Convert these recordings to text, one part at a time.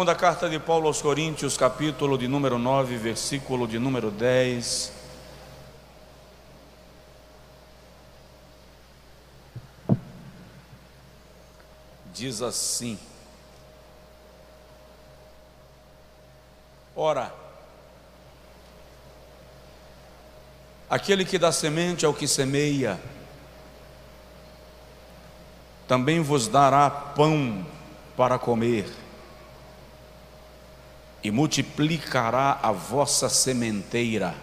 Segunda carta de Paulo aos Coríntios, capítulo de número 9, versículo de número 10. Diz assim: Ora, aquele que dá semente ao que semeia, também vos dará pão para comer e multiplicará a vossa sementeira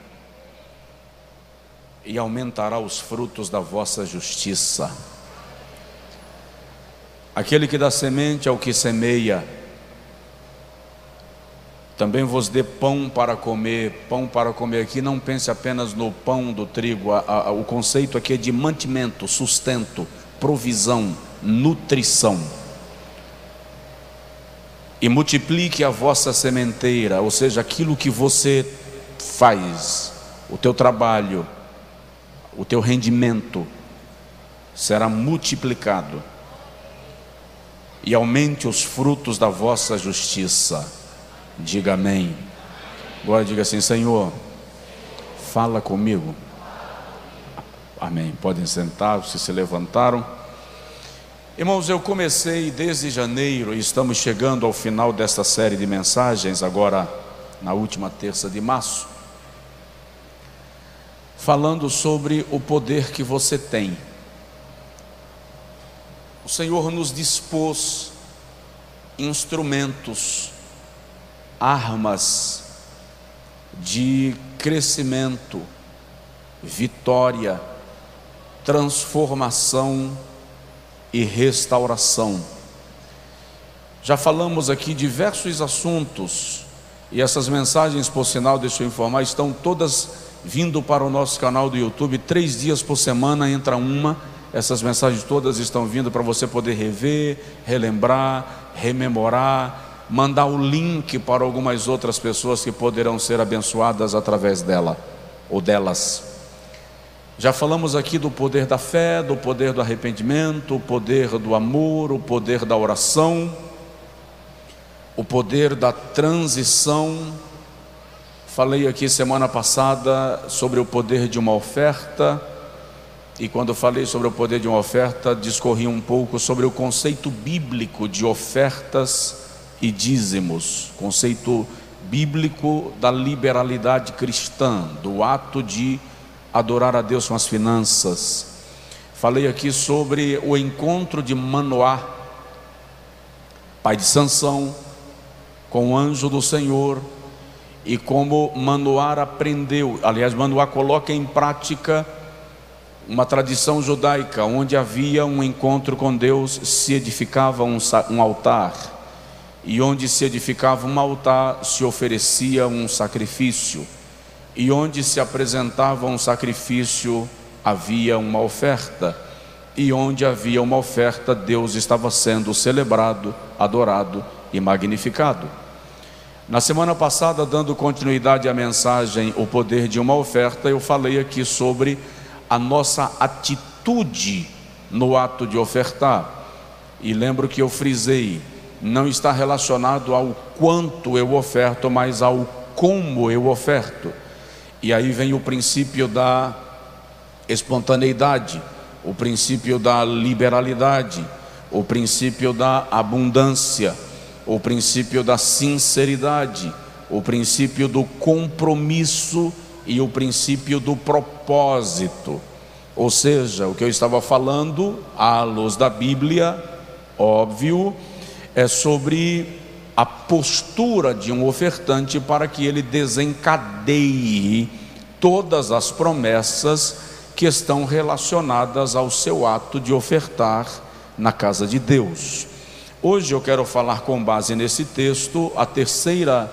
e aumentará os frutos da vossa justiça. Aquele que dá semente ao que semeia, também vos dê pão para comer. Pão para comer aqui, não pense apenas no pão do trigo, a, a, o conceito aqui é de mantimento, sustento, provisão, nutrição e multiplique a vossa sementeira, ou seja, aquilo que você faz, o teu trabalho, o teu rendimento será multiplicado e aumente os frutos da vossa justiça. Diga amém. Agora diga assim, Senhor, fala comigo. Amém. Podem sentar, se se levantaram. Irmãos, eu comecei desde janeiro e estamos chegando ao final desta série de mensagens, agora na última terça de março, falando sobre o poder que você tem. O Senhor nos dispôs instrumentos, armas de crescimento, vitória, transformação, e restauração. Já falamos aqui diversos assuntos e essas mensagens, por sinal, deixa eu informar, estão todas vindo para o nosso canal do YouTube. Três dias por semana entra uma. Essas mensagens todas estão vindo para você poder rever, relembrar, rememorar, mandar o link para algumas outras pessoas que poderão ser abençoadas através dela ou delas. Já falamos aqui do poder da fé, do poder do arrependimento, o poder do amor, o poder da oração, o poder da transição. Falei aqui semana passada sobre o poder de uma oferta, e quando falei sobre o poder de uma oferta, discorri um pouco sobre o conceito bíblico de ofertas e dízimos, conceito bíblico da liberalidade cristã, do ato de adorar a Deus com as finanças. Falei aqui sobre o encontro de Manoá, pai de Sansão, com o anjo do Senhor e como Manoá aprendeu. Aliás, Manoá coloca em prática uma tradição judaica, onde havia um encontro com Deus, se edificava um, um altar, e onde se edificava um altar, se oferecia um sacrifício e onde se apresentava um sacrifício havia uma oferta, e onde havia uma oferta, Deus estava sendo celebrado, adorado e magnificado. Na semana passada, dando continuidade à mensagem O Poder de uma Oferta, eu falei aqui sobre a nossa atitude no ato de ofertar. E lembro que eu frisei, não está relacionado ao quanto eu oferto, mas ao como eu oferto. E aí vem o princípio da espontaneidade, o princípio da liberalidade, o princípio da abundância, o princípio da sinceridade, o princípio do compromisso e o princípio do propósito. Ou seja, o que eu estava falando, à luz da Bíblia, óbvio, é sobre a postura de um ofertante para que ele desencadeie todas as promessas que estão relacionadas ao seu ato de ofertar na casa de Deus. Hoje eu quero falar com base nesse texto a terceira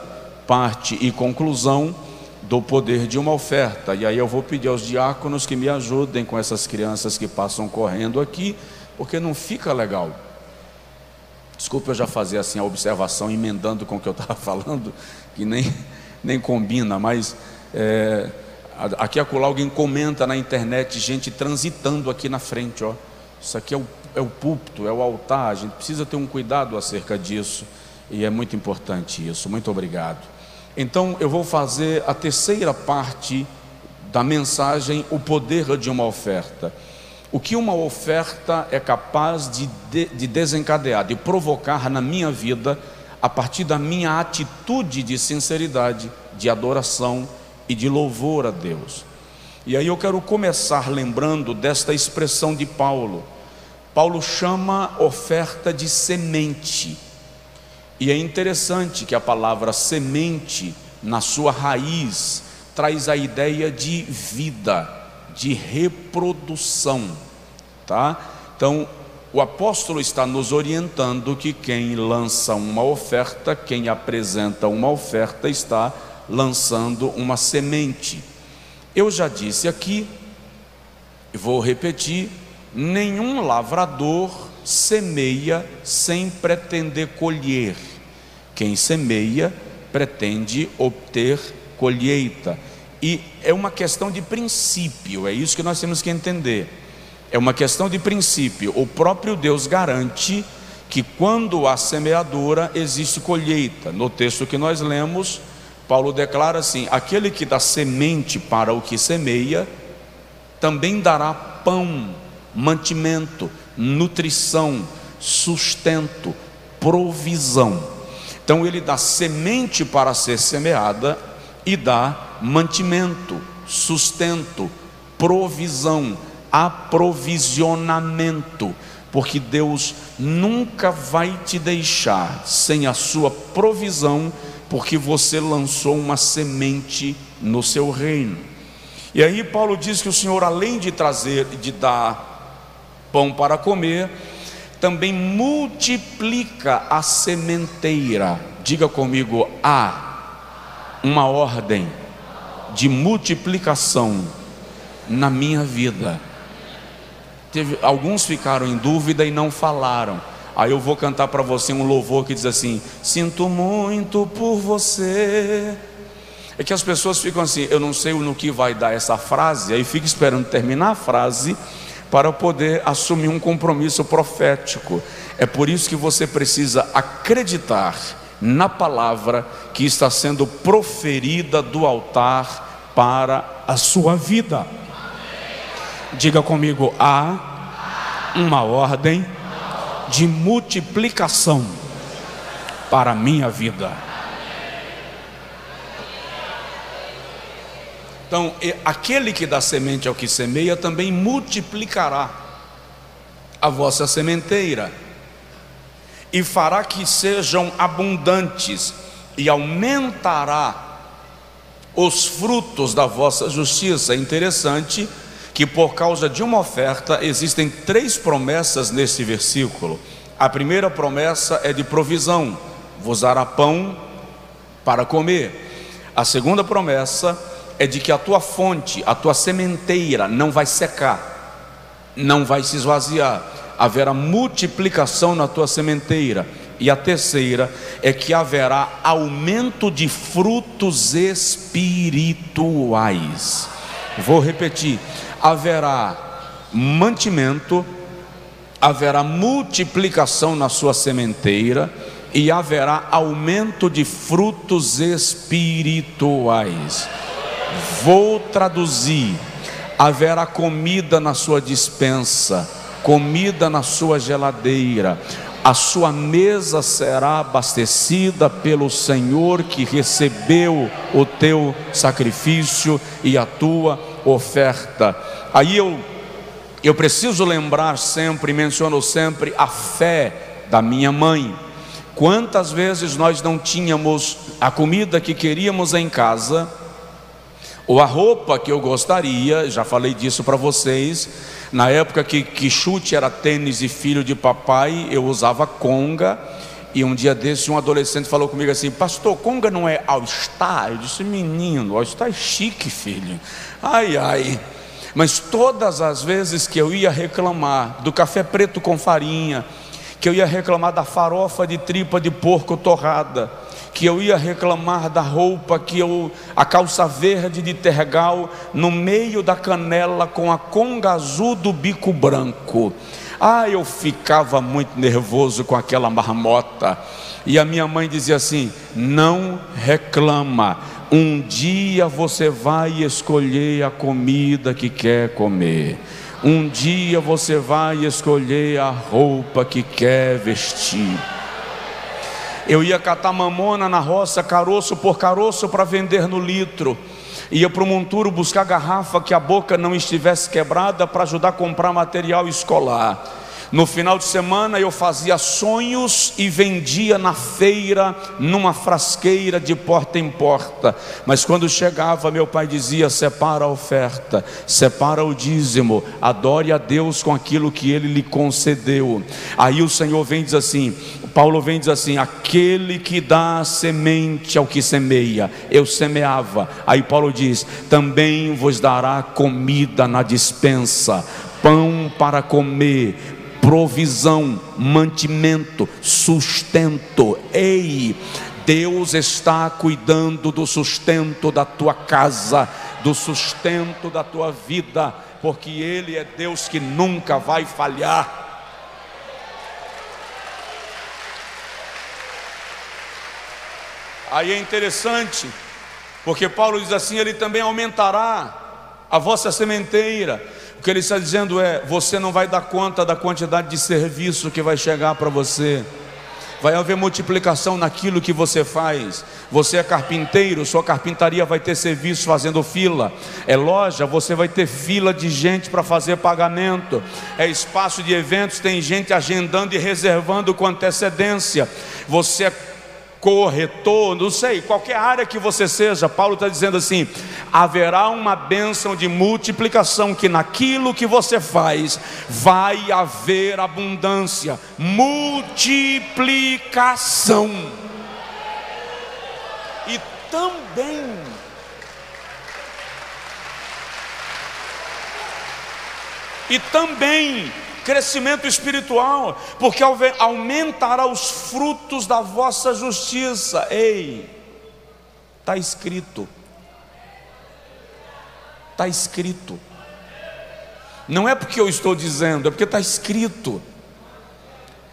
parte e conclusão do poder de uma oferta. E aí eu vou pedir aos diáconos que me ajudem com essas crianças que passam correndo aqui, porque não fica legal. Desculpa eu já fazer assim a observação, emendando com o que eu estava falando, que nem, nem combina, mas é, aqui acolá alguém comenta na internet, gente transitando aqui na frente, ó. Isso aqui é o, é o púlpito, é o altar, a gente precisa ter um cuidado acerca disso. E é muito importante isso. Muito obrigado. Então eu vou fazer a terceira parte da mensagem, o poder de uma oferta. O que uma oferta é capaz de, de, de desencadear, de provocar na minha vida, a partir da minha atitude de sinceridade, de adoração e de louvor a Deus. E aí eu quero começar lembrando desta expressão de Paulo. Paulo chama oferta de semente. E é interessante que a palavra semente, na sua raiz, traz a ideia de vida, de reprodução, tá? Então, o apóstolo está nos orientando que quem lança uma oferta, quem apresenta uma oferta, está lançando uma semente. Eu já disse aqui, e vou repetir: nenhum lavrador semeia sem pretender colher. Quem semeia pretende obter colheita. E é uma questão de princípio, é isso que nós temos que entender. É uma questão de princípio. O próprio Deus garante que quando há semeadura existe colheita. No texto que nós lemos, Paulo declara assim: aquele que dá semente para o que semeia, também dará pão, mantimento, nutrição, sustento, provisão. Então ele dá semente para ser semeada e dá mantimento, sustento, provisão, aprovisionamento, porque Deus nunca vai te deixar sem a sua provisão porque você lançou uma semente no seu reino. E aí Paulo diz que o Senhor, além de trazer, de dar pão para comer, também multiplica a sementeira. Diga comigo, há uma ordem de multiplicação na minha vida. Teve, alguns ficaram em dúvida e não falaram. Aí eu vou cantar para você um louvor que diz assim: Sinto muito por você. É que as pessoas ficam assim, eu não sei no que vai dar essa frase, aí fica esperando terminar a frase para poder assumir um compromisso profético. É por isso que você precisa acreditar na palavra que está sendo proferida do altar para a sua vida. Diga comigo: há uma ordem de multiplicação para a minha vida. Então, aquele que dá semente ao que semeia também multiplicará a vossa sementeira e fará que sejam abundantes e aumentará os frutos da vossa justiça. É interessante que por causa de uma oferta existem três promessas nesse versículo. A primeira promessa é de provisão: vos dará pão para comer. A segunda promessa é de que a tua fonte, a tua sementeira não vai secar, não vai se esvaziar, haverá multiplicação na tua sementeira. E a terceira é que haverá aumento de frutos espirituais. Vou repetir: haverá mantimento, haverá multiplicação na sua sementeira e haverá aumento de frutos espirituais. Vou traduzir: haverá comida na sua dispensa, comida na sua geladeira, a sua mesa será abastecida pelo Senhor que recebeu o teu sacrifício e a tua oferta. Aí eu, eu preciso lembrar sempre, menciono sempre a fé da minha mãe. Quantas vezes nós não tínhamos a comida que queríamos em casa, ou a roupa que eu gostaria, já falei disso para vocês. Na época que, que chute era tênis e filho de papai, eu usava conga. E um dia desse, um adolescente falou comigo assim: Pastor, conga não é All-Star? Eu disse: Menino, All-Star é chique, filho. Ai, ai. Mas todas as vezes que eu ia reclamar do café preto com farinha, que eu ia reclamar da farofa de tripa de porco torrada, que eu ia reclamar da roupa que eu a calça verde de tergal no meio da canela com a conga azul do bico branco. Ah, eu ficava muito nervoso com aquela marmota. E a minha mãe dizia assim: não reclama, um dia você vai escolher a comida que quer comer. Um dia você vai escolher a roupa que quer vestir. Eu ia catar mamona na roça, caroço por caroço, para vender no litro. Ia para o monturo buscar garrafa que a boca não estivesse quebrada para ajudar a comprar material escolar. No final de semana eu fazia sonhos e vendia na feira, numa frasqueira de porta em porta. Mas quando chegava, meu pai dizia: separa a oferta, separa o dízimo, adore a Deus com aquilo que ele lhe concedeu. Aí o Senhor vem e diz assim: Paulo vem e diz assim: aquele que dá semente ao que semeia, eu semeava. Aí Paulo diz: também vos dará comida na dispensa, pão para comer, provisão, mantimento, sustento. Ei, Deus está cuidando do sustento da tua casa, do sustento da tua vida, porque Ele é Deus que nunca vai falhar. Aí é interessante, porque Paulo diz assim: Ele também aumentará a vossa sementeira. Que ele está dizendo é: você não vai dar conta da quantidade de serviço que vai chegar para você. Vai haver multiplicação naquilo que você faz. Você é carpinteiro, sua carpintaria vai ter serviço fazendo fila. É loja, você vai ter fila de gente para fazer pagamento. É espaço de eventos, tem gente agendando e reservando com antecedência. Você é corretor, não sei, qualquer área que você seja, Paulo está dizendo assim: haverá uma bênção de multiplicação, que naquilo que você faz vai haver abundância, multiplicação. E também e também crescimento espiritual, porque aumentará os frutos da vossa justiça. Ei, está escrito, está escrito. Não é porque eu estou dizendo, é porque está escrito.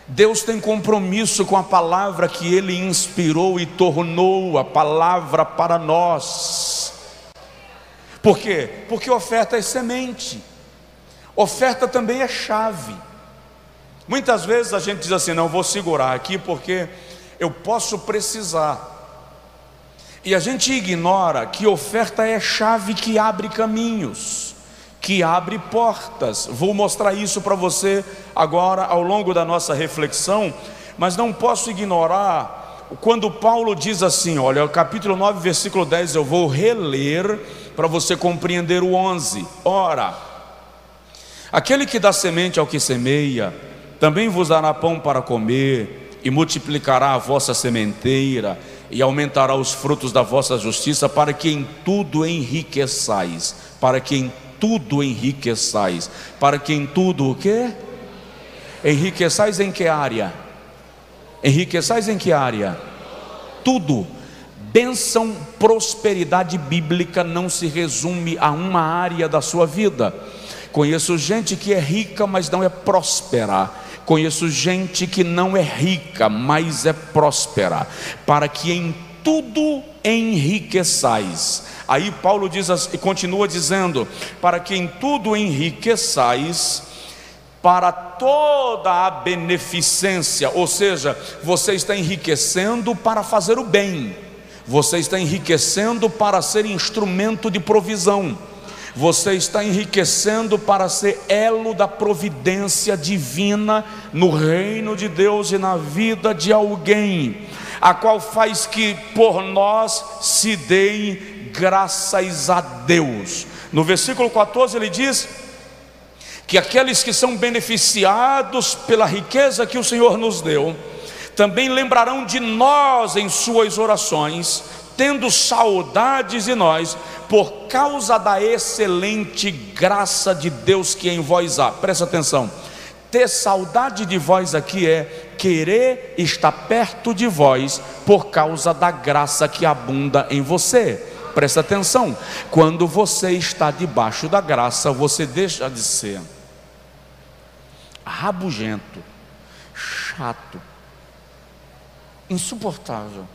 Deus tem compromisso com a palavra que Ele inspirou e tornou a palavra para nós. Por quê? Porque oferta é semente. Oferta também é chave. Muitas vezes a gente diz assim: não, vou segurar aqui porque eu posso precisar. E a gente ignora que oferta é chave que abre caminhos, que abre portas. Vou mostrar isso para você agora ao longo da nossa reflexão, mas não posso ignorar quando Paulo diz assim: olha, capítulo 9, versículo 10, eu vou reler para você compreender o 11. Ora, Aquele que dá semente ao que semeia, também vos dará pão para comer, e multiplicará a vossa sementeira, e aumentará os frutos da vossa justiça, para que em tudo enriqueçais, para que em tudo enriqueçais, para que em tudo o quê? Enriqueçais em que área? Enriqueçais em que área? Tudo. Bênção, prosperidade bíblica não se resume a uma área da sua vida Conheço gente que é rica, mas não é próspera. Conheço gente que não é rica, mas é próspera, para que em tudo enriqueçais. Aí Paulo diz e continua dizendo: para que em tudo enriqueçais para toda a beneficência, ou seja, você está enriquecendo para fazer o bem. Você está enriquecendo para ser instrumento de provisão você está enriquecendo para ser elo da providência divina no reino de Deus e na vida de alguém, a qual faz que por nós se deem graças a Deus. No versículo 14 ele diz que aqueles que são beneficiados pela riqueza que o Senhor nos deu, também lembrarão de nós em suas orações, tendo saudades de nós, por causa da excelente graça de Deus que em vós há. Presta atenção. Ter saudade de vós aqui é querer estar perto de vós por causa da graça que abunda em você. Presta atenção. Quando você está debaixo da graça, você deixa de ser rabugento, chato, insuportável.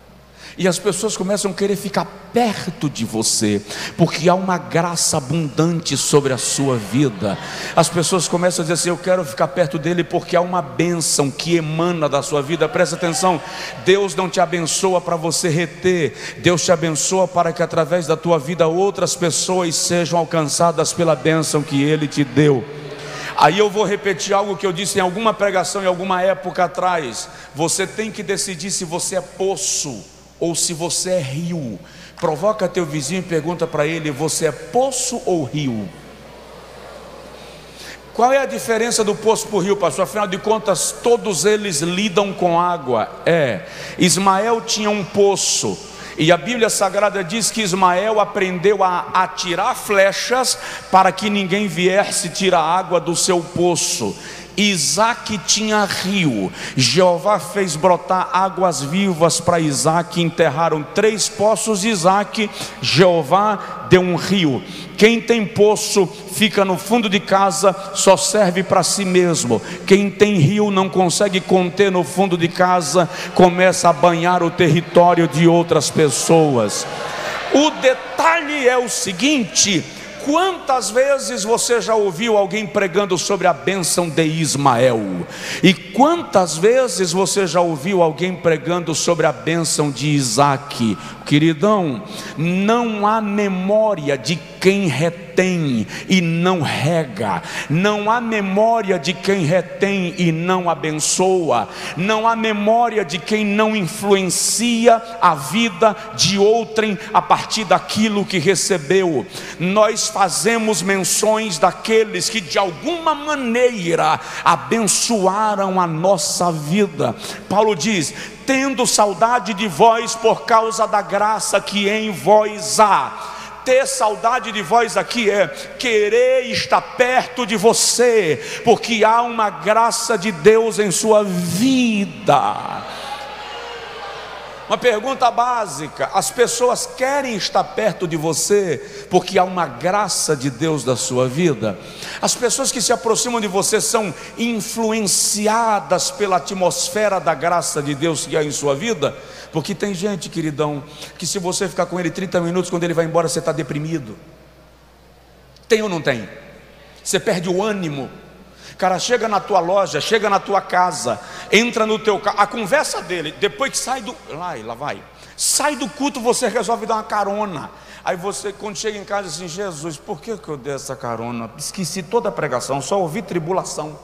E as pessoas começam a querer ficar perto de você, porque há uma graça abundante sobre a sua vida. As pessoas começam a dizer assim: Eu quero ficar perto dele porque há uma bênção que emana da sua vida. Presta atenção: Deus não te abençoa para você reter, Deus te abençoa para que através da tua vida outras pessoas sejam alcançadas pela bênção que ele te deu. Aí eu vou repetir algo que eu disse em alguma pregação em alguma época atrás. Você tem que decidir se você é poço ou se você é rio. Provoca teu vizinho e pergunta para ele: você é poço ou rio? Qual é a diferença do poço para o rio, pastor? Afinal de contas, todos eles lidam com água. É, Ismael tinha um poço. E a Bíblia Sagrada diz que Ismael aprendeu a atirar flechas para que ninguém viesse tirar água do seu poço. Isaac tinha rio. Jeová fez brotar águas vivas para Isaac. Enterraram três poços. Isaac, Jeová deu um rio. Quem tem poço fica no fundo de casa, só serve para si mesmo. Quem tem rio não consegue conter no fundo de casa, começa a banhar o território de outras pessoas. O detalhe é o seguinte: Quantas vezes você já ouviu alguém pregando sobre a bênção de Ismael? E quantas vezes você já ouviu alguém pregando sobre a bênção de Isaac? Queridão, não há memória de quem retém e não rega, não há memória de quem retém e não abençoa, não há memória de quem não influencia a vida de outrem a partir daquilo que recebeu. Nós fazemos menções daqueles que de alguma maneira abençoaram a nossa vida. Paulo diz: tendo saudade de vós por causa da graça que em vós há ter saudade de vós aqui é querer estar perto de você, porque há uma graça de Deus em sua vida. Uma pergunta básica: as pessoas querem estar perto de você porque há uma graça de Deus da sua vida? As pessoas que se aproximam de você são influenciadas pela atmosfera da graça de Deus que há em sua vida? Porque tem gente, queridão, que se você ficar com ele 30 minutos, quando ele vai embora, você está deprimido. Tem ou não tem? Você perde o ânimo Cara, chega na tua loja, chega na tua casa, entra no teu carro, a conversa dele, depois que sai do. Lá, lá vai. Sai do culto, você resolve dar uma carona. Aí você, quando chega em casa, assim, Jesus, por que, que eu dei essa carona? Esqueci toda a pregação, só ouvi tribulação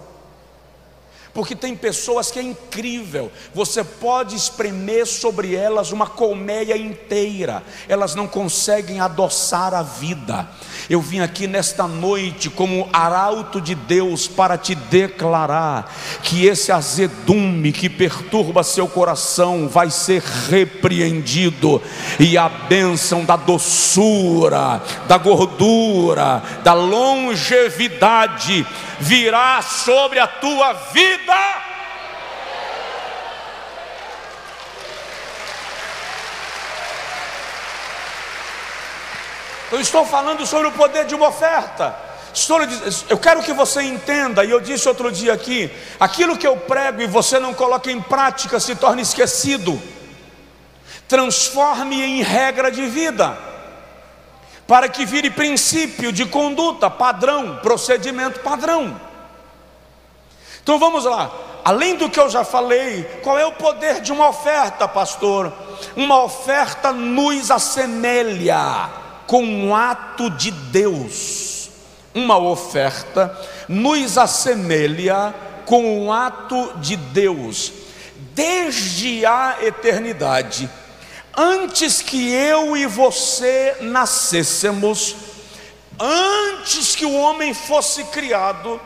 porque tem pessoas que é incrível, você pode espremer sobre elas uma colmeia inteira, elas não conseguem adoçar a vida. Eu vim aqui nesta noite como arauto de Deus para te declarar que esse azedume que perturba seu coração vai ser repreendido e a bênção da doçura, da gordura, da longevidade virá sobre a tua vida. Eu estou falando sobre o poder de uma oferta. eu quero que você entenda, e eu disse outro dia aqui: aquilo que eu prego e você não coloca em prática se torna esquecido. Transforme em regra de vida para que vire princípio de conduta, padrão, procedimento padrão. Então vamos lá, além do que eu já falei, qual é o poder de uma oferta, pastor? Uma oferta nos assemelha com um ato de Deus. Uma oferta nos assemelha com um ato de Deus. Desde a eternidade, antes que eu e você nascêssemos, antes que o homem fosse criado,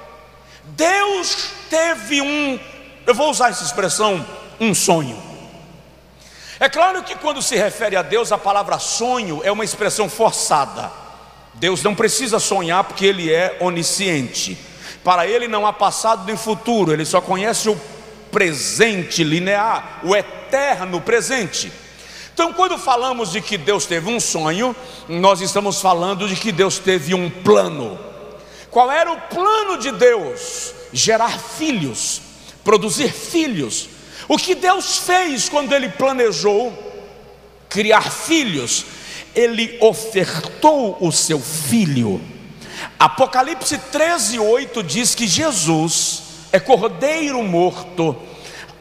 Deus teve um, eu vou usar essa expressão, um sonho. É claro que quando se refere a Deus, a palavra sonho é uma expressão forçada. Deus não precisa sonhar porque Ele é onisciente. Para Ele não há passado nem futuro, Ele só conhece o presente linear, o eterno presente. Então, quando falamos de que Deus teve um sonho, nós estamos falando de que Deus teve um plano. Qual era o plano de Deus? Gerar filhos, produzir filhos. O que Deus fez quando Ele planejou criar filhos? Ele ofertou o seu filho. Apocalipse 13, 8 diz que Jesus é cordeiro morto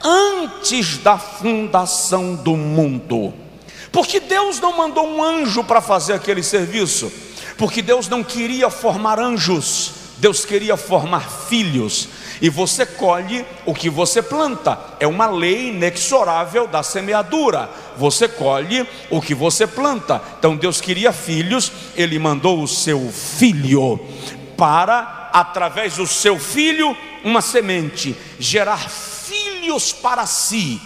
antes da fundação do mundo. Porque Deus não mandou um anjo para fazer aquele serviço, porque Deus não queria formar anjos, Deus queria formar filhos. E você colhe o que você planta, é uma lei inexorável da semeadura. Você colhe o que você planta. Então Deus queria filhos, Ele mandou o seu filho para, através do seu filho, uma semente, gerar filhos para si,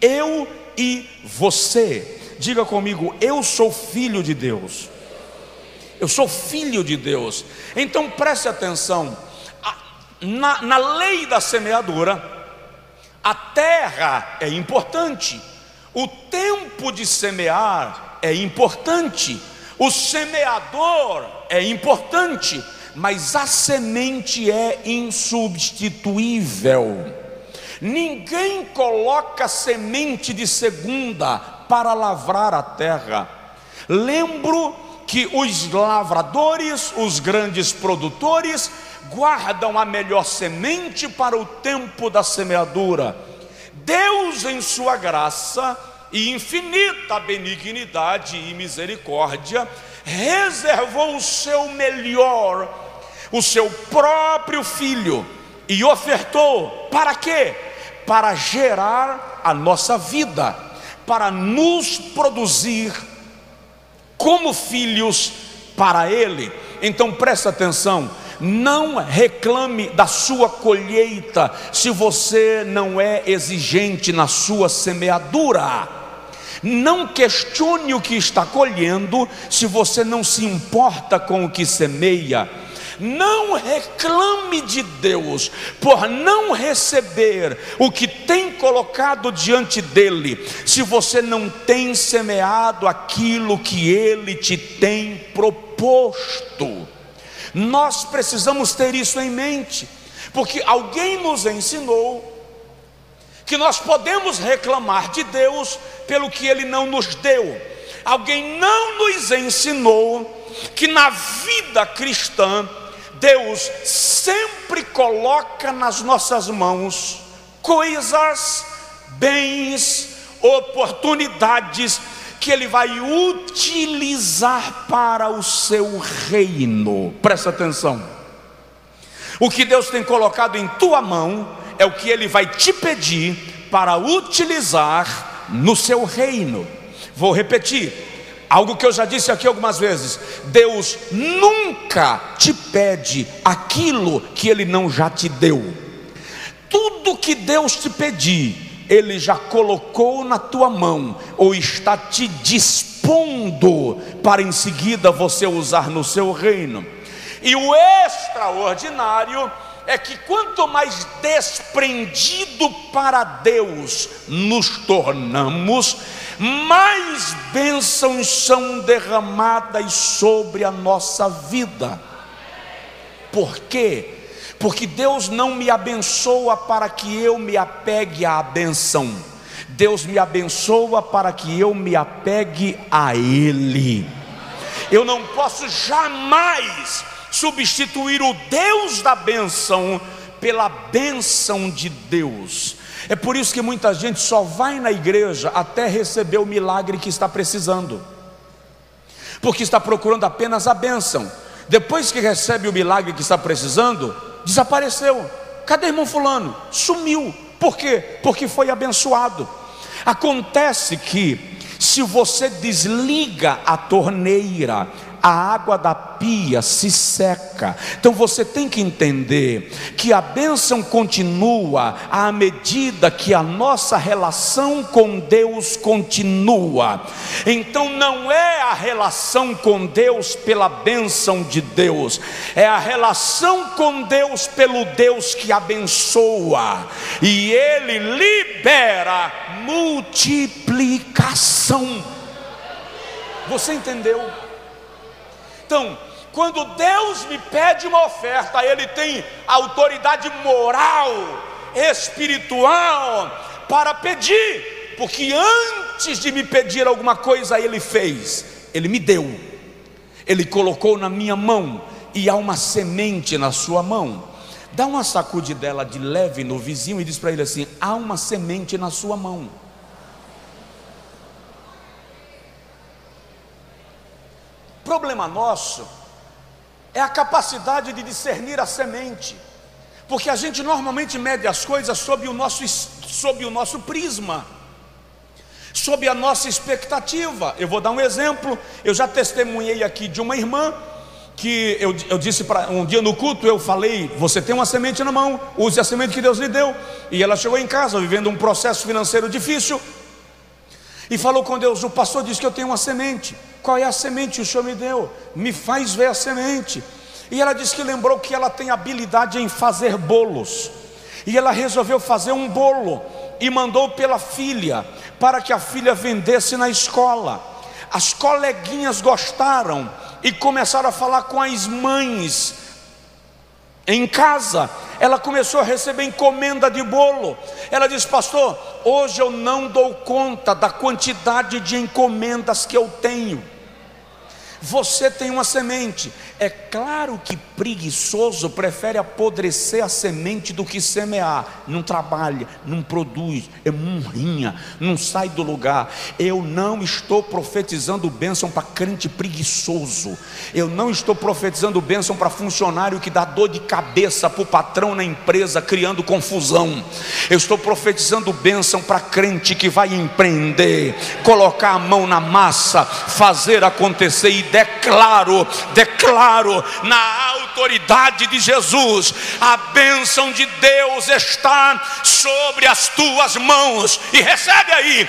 eu e você. Diga comigo, eu sou filho de Deus. Eu sou filho de Deus. Então preste atenção. Na, na lei da semeadura, a terra é importante, o tempo de semear é importante, o semeador é importante, mas a semente é insubstituível. Ninguém coloca semente de segunda para lavrar a terra. Lembro que os lavradores, os grandes produtores, guardam a melhor semente para o tempo da semeadura. Deus, em Sua graça e infinita benignidade e misericórdia, reservou o seu melhor, o seu próprio filho, e ofertou para quê? Para gerar a nossa vida, para nos produzir como filhos para Ele. Então presta atenção, não reclame da sua colheita se você não é exigente na sua semeadura. Não questione o que está colhendo se você não se importa com o que semeia. Não reclame de Deus por não receber o que tem colocado diante dele, se você não tem semeado aquilo que ele te tem proposto. Nós precisamos ter isso em mente, porque alguém nos ensinou que nós podemos reclamar de Deus pelo que Ele não nos deu. Alguém não nos ensinou que na vida cristã, Deus sempre coloca nas nossas mãos coisas, bens, oportunidades que Ele vai utilizar para o seu reino. Presta atenção. O que Deus tem colocado em tua mão é o que Ele vai te pedir para utilizar no seu reino. Vou repetir, algo que eu já disse aqui algumas vezes: Deus nunca te pede aquilo que Ele não já te deu. Tudo que Deus te pedir, ele já colocou na tua mão, ou está te dispondo para em seguida você usar no seu reino. E o extraordinário é que quanto mais desprendido para Deus nos tornamos, mais bênçãos são derramadas sobre a nossa vida. Por quê? porque Deus não me abençoa para que eu me apegue à benção, Deus me abençoa para que eu me apegue a Ele. Eu não posso jamais substituir o Deus da benção pela benção de Deus. É por isso que muita gente só vai na igreja até receber o milagre que está precisando, porque está procurando apenas a benção. Depois que recebe o milagre que está precisando, desapareceu. Cadê irmão Fulano? Sumiu. Por quê? Porque foi abençoado. Acontece que, se você desliga a torneira, a água da pia se seca. Então você tem que entender que a bênção continua à medida que a nossa relação com Deus continua. Então não é a relação com Deus pela bênção de Deus, é a relação com Deus pelo Deus que abençoa, e Ele libera multiplicação. Você entendeu? Então, quando Deus me pede uma oferta, Ele tem autoridade moral, espiritual, para pedir, porque antes de me pedir alguma coisa, ele fez, ele me deu, ele colocou na minha mão, e há uma semente na sua mão. Dá uma sacudidela de leve no vizinho e diz para ele assim: há uma semente na sua mão. Problema nosso é a capacidade de discernir a semente, porque a gente normalmente mede as coisas sob o nosso, sob o nosso prisma, sob a nossa expectativa. Eu vou dar um exemplo, eu já testemunhei aqui de uma irmã que eu, eu disse para um dia no culto, eu falei: você tem uma semente na mão, use a semente que Deus lhe deu. E ela chegou em casa vivendo um processo financeiro difícil e falou com Deus: o pastor disse que eu tenho uma semente. Qual é a semente que o Senhor me deu? Me faz ver a semente. E ela disse que lembrou que ela tem habilidade em fazer bolos. E ela resolveu fazer um bolo e mandou pela filha, para que a filha vendesse na escola. As coleguinhas gostaram e começaram a falar com as mães em casa. Ela começou a receber encomenda de bolo. Ela disse: Pastor, hoje eu não dou conta da quantidade de encomendas que eu tenho. Você tem uma semente. É claro que preguiçoso prefere apodrecer a semente do que semear. Não trabalha, não produz, é murrinha, não sai do lugar. Eu não estou profetizando bênção para crente preguiçoso. Eu não estou profetizando bênção para funcionário que dá dor de cabeça para o patrão na empresa, criando confusão. Eu estou profetizando bênção para crente que vai empreender, colocar a mão na massa, fazer acontecer e declaro, declaro na autoridade de Jesus, a bênção de Deus está sobre as tuas mãos. E recebe aí,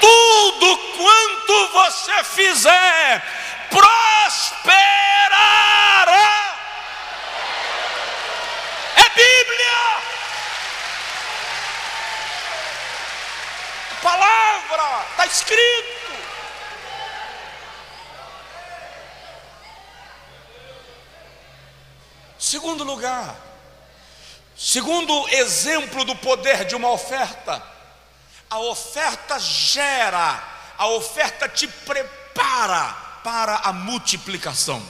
tudo quanto você fizer, prosperará. É Bíblia. Palavra, está escrito. Segundo lugar, segundo exemplo do poder de uma oferta, a oferta gera, a oferta te prepara para a multiplicação.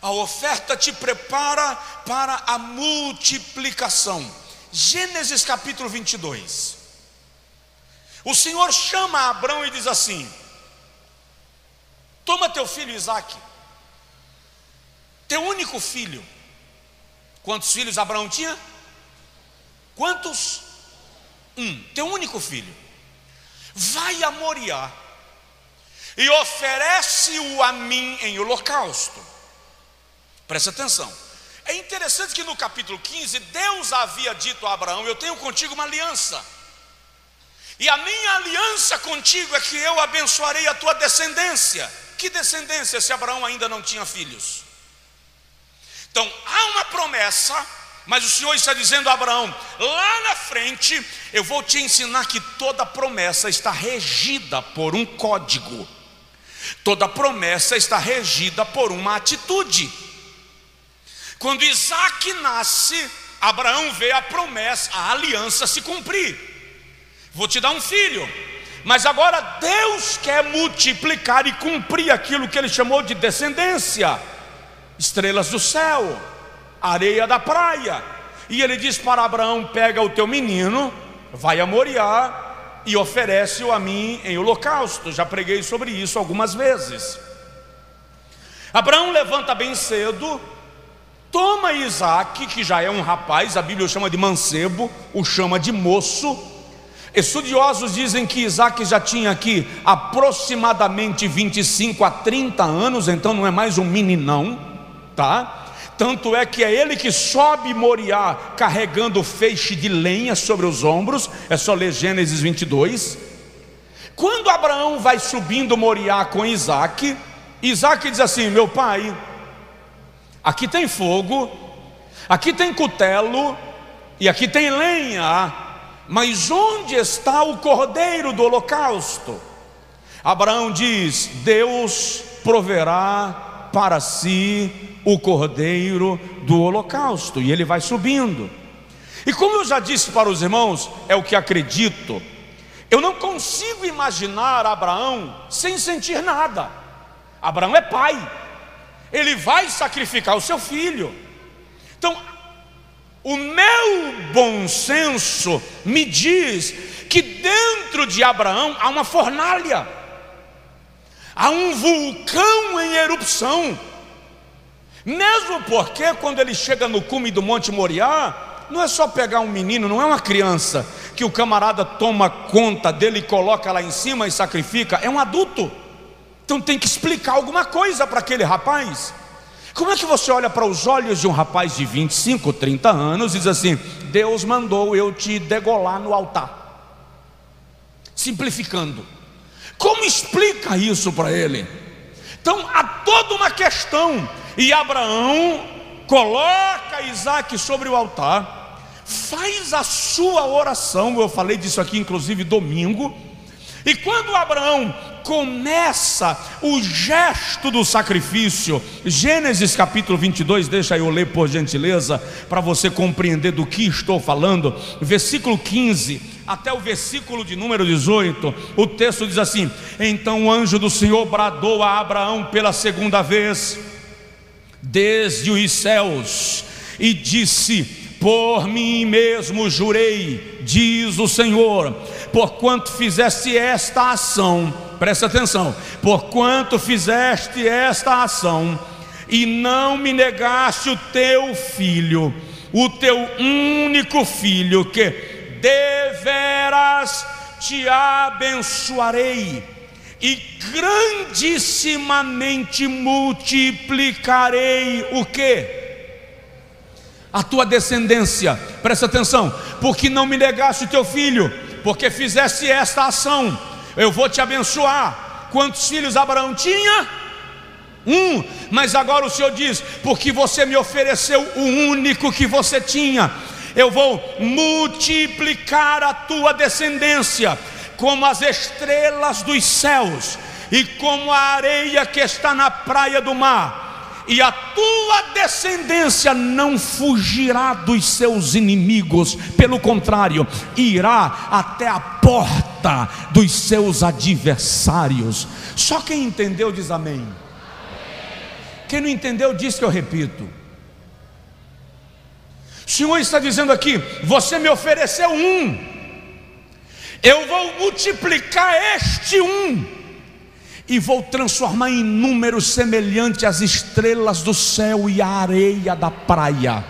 A oferta te prepara para a multiplicação. Gênesis capítulo 22. O Senhor chama Abraão e diz assim: Toma teu filho Isaque teu único filho. Quantos filhos Abraão tinha? Quantos? Um, teu único filho. Vai a Moriá e oferece-o a mim em holocausto. Presta atenção. É interessante que no capítulo 15, Deus havia dito a Abraão: Eu tenho contigo uma aliança. E a minha aliança contigo é que eu abençoarei a tua descendência. Que descendência se Abraão ainda não tinha filhos? Então há uma promessa, mas o Senhor está dizendo a Abraão: lá na frente eu vou te ensinar que toda promessa está regida por um código, toda promessa está regida por uma atitude. Quando Isaac nasce, Abraão vê a promessa, a aliança se cumprir. Vou te dar um filho, mas agora Deus quer multiplicar e cumprir aquilo que ele chamou de descendência estrelas do céu, areia da praia. E ele diz para Abraão: Pega o teu menino, vai a Moriá e oferece-o a mim em holocausto. Já preguei sobre isso algumas vezes. Abraão levanta bem cedo, toma Isaac, que já é um rapaz, a Bíblia o chama de mancebo, o chama de moço. Estudiosos dizem que Isaac já tinha aqui aproximadamente 25 a 30 anos, então não é mais um meninão tá? Tanto é que é ele que sobe Moriá carregando feixe de lenha sobre os ombros, é só ler Gênesis 22. Quando Abraão vai subindo Moriá com Isaac, Isaac diz assim: Meu pai, aqui tem fogo, aqui tem cutelo e aqui tem lenha, mas onde está o cordeiro do holocausto? Abraão diz: Deus proverá para si o cordeiro do holocausto, e ele vai subindo. E como eu já disse para os irmãos, é o que acredito, eu não consigo imaginar Abraão sem sentir nada. Abraão é pai, ele vai sacrificar o seu filho. Então, o meu bom senso me diz que dentro de Abraão há uma fornalha, há um vulcão em erupção. Mesmo porque quando ele chega no cume do Monte Moriá, não é só pegar um menino, não é uma criança, que o camarada toma conta dele coloca lá em cima e sacrifica, é um adulto. Então tem que explicar alguma coisa para aquele rapaz. Como é que você olha para os olhos de um rapaz de 25, 30 anos e diz assim: Deus mandou eu te degolar no altar? Simplificando. Como explica isso para ele? Então há toda uma questão. E Abraão coloca Isaac sobre o altar, faz a sua oração. Eu falei disso aqui, inclusive, domingo. E quando Abraão começa o gesto do sacrifício. Gênesis capítulo 22, deixa eu ler por gentileza, para você compreender do que estou falando. Versículo 15 até o versículo de número 18, o texto diz assim: Então o anjo do Senhor bradou a Abraão pela segunda vez, desde os céus, e disse: Por mim mesmo jurei, diz o Senhor, porquanto fizeste esta ação presta atenção, porquanto fizeste esta ação e não me negaste o teu filho, o teu único filho, que deveras te abençoarei e grandissimamente multiplicarei o que? A tua descendência, presta atenção, porque não me negaste o teu filho, porque fizeste esta ação eu vou te abençoar. Quantos filhos Abraão tinha? Um, mas agora o Senhor diz: porque você me ofereceu o único que você tinha, eu vou multiplicar a tua descendência como as estrelas dos céus e como a areia que está na praia do mar e a tua descendência não fugirá dos seus inimigos, pelo contrário, irá até a porta dos seus adversários. Só quem entendeu diz amém. Quem não entendeu diz que eu repito. O Senhor está dizendo aqui: você me ofereceu um, eu vou multiplicar este um e vou transformar em número semelhante às estrelas do céu e à areia da praia.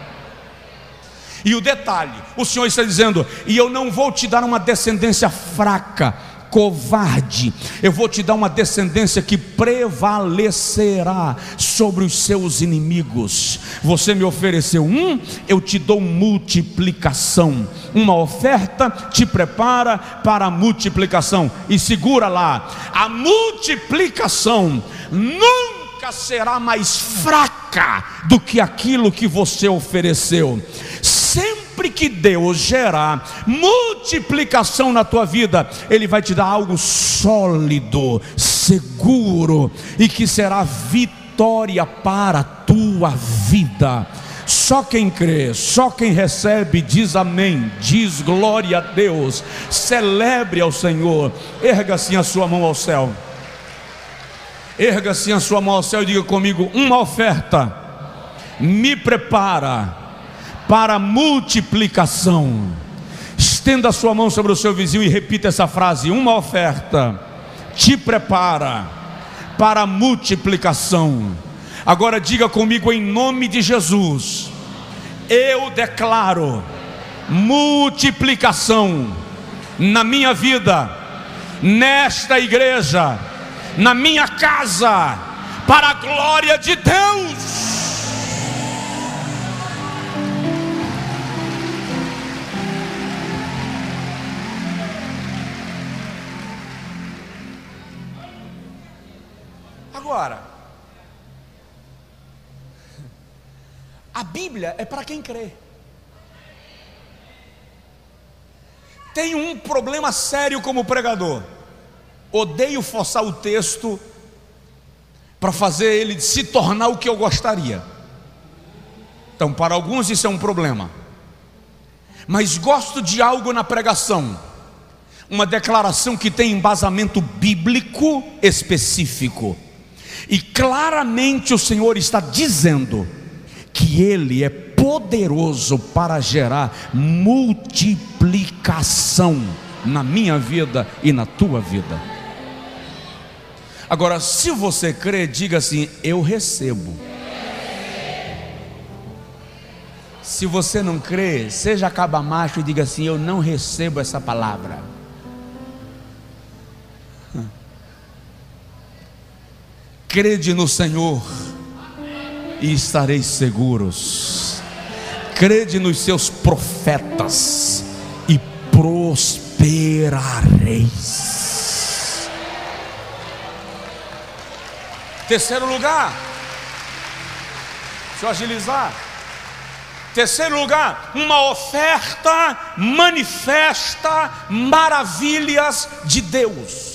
E o detalhe, o Senhor está dizendo: e eu não vou te dar uma descendência fraca, covarde, eu vou te dar uma descendência que prevalecerá sobre os seus inimigos. Você me ofereceu um, eu te dou multiplicação. Uma oferta te prepara para a multiplicação. E segura lá, a multiplicação nunca será mais fraca do que aquilo que você ofereceu. Sempre sempre que Deus gerar multiplicação na tua vida, Ele vai te dar algo sólido, seguro e que será vitória para a tua vida. Só quem crê, só quem recebe, diz amém, diz glória a Deus, celebre ao Senhor, erga assim a sua mão ao céu, erga assim a sua mão ao céu e diga comigo: uma oferta me prepara para multiplicação. Estenda a sua mão sobre o seu vizinho e repita essa frase: Uma oferta te prepara para multiplicação. Agora diga comigo em nome de Jesus: Eu declaro multiplicação na minha vida, nesta igreja, na minha casa, para a glória de Deus. Agora, a Bíblia é para quem crê. Tenho um problema sério como pregador. Odeio forçar o texto para fazer ele se tornar o que eu gostaria. Então, para alguns isso é um problema. mas gosto de algo na pregação, uma declaração que tem embasamento bíblico específico. E claramente o Senhor está dizendo que Ele é poderoso para gerar multiplicação na minha vida e na tua vida. Agora, se você crê, diga assim: Eu recebo. Se você não crê, seja macho e diga assim: Eu não recebo essa palavra. Crede no Senhor e estareis seguros. Crede nos seus profetas e prosperareis. Terceiro lugar, deixa eu agilizar. Terceiro lugar, uma oferta manifesta maravilhas de Deus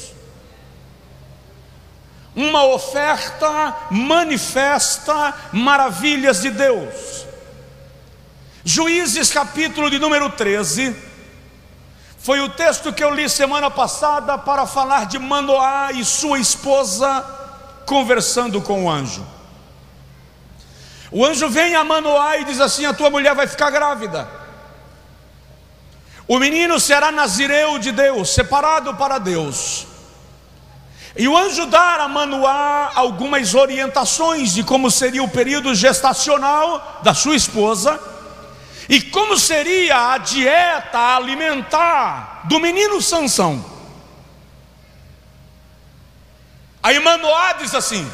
uma oferta manifesta maravilhas de Deus. Juízes capítulo de número 13, foi o texto que eu li semana passada para falar de Manoá e sua esposa conversando com o anjo. O anjo vem a Manoá e diz assim: A tua mulher vai ficar grávida. O menino será nazireu de Deus, separado para Deus. E o anjo dá a Manoá algumas orientações de como seria o período gestacional da sua esposa e como seria a dieta alimentar do menino Sansão. Aí Manoá diz assim: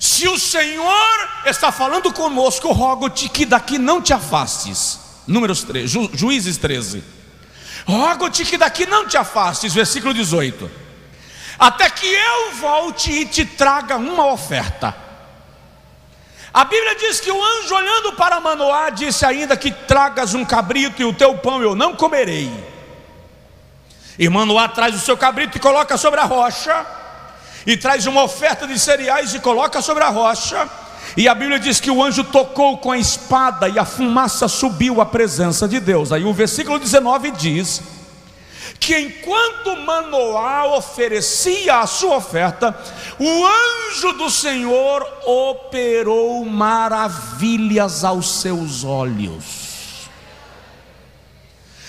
Se o Senhor está falando conosco, rogo-te que daqui não te afastes. Números 3, Ju, Juízes 13. Rogo-te que daqui não te afastes, versículo 18 até que eu volte e te traga uma oferta. A Bíblia diz que o anjo, olhando para Manoá, disse ainda que tragas um cabrito e o teu pão eu não comerei. E Manoá traz o seu cabrito e coloca sobre a rocha, e traz uma oferta de cereais e coloca sobre a rocha. E a Bíblia diz que o anjo tocou com a espada e a fumaça subiu à presença de Deus. Aí o versículo 19 diz que enquanto Manoá oferecia a sua oferta, o anjo do Senhor operou maravilhas aos seus olhos.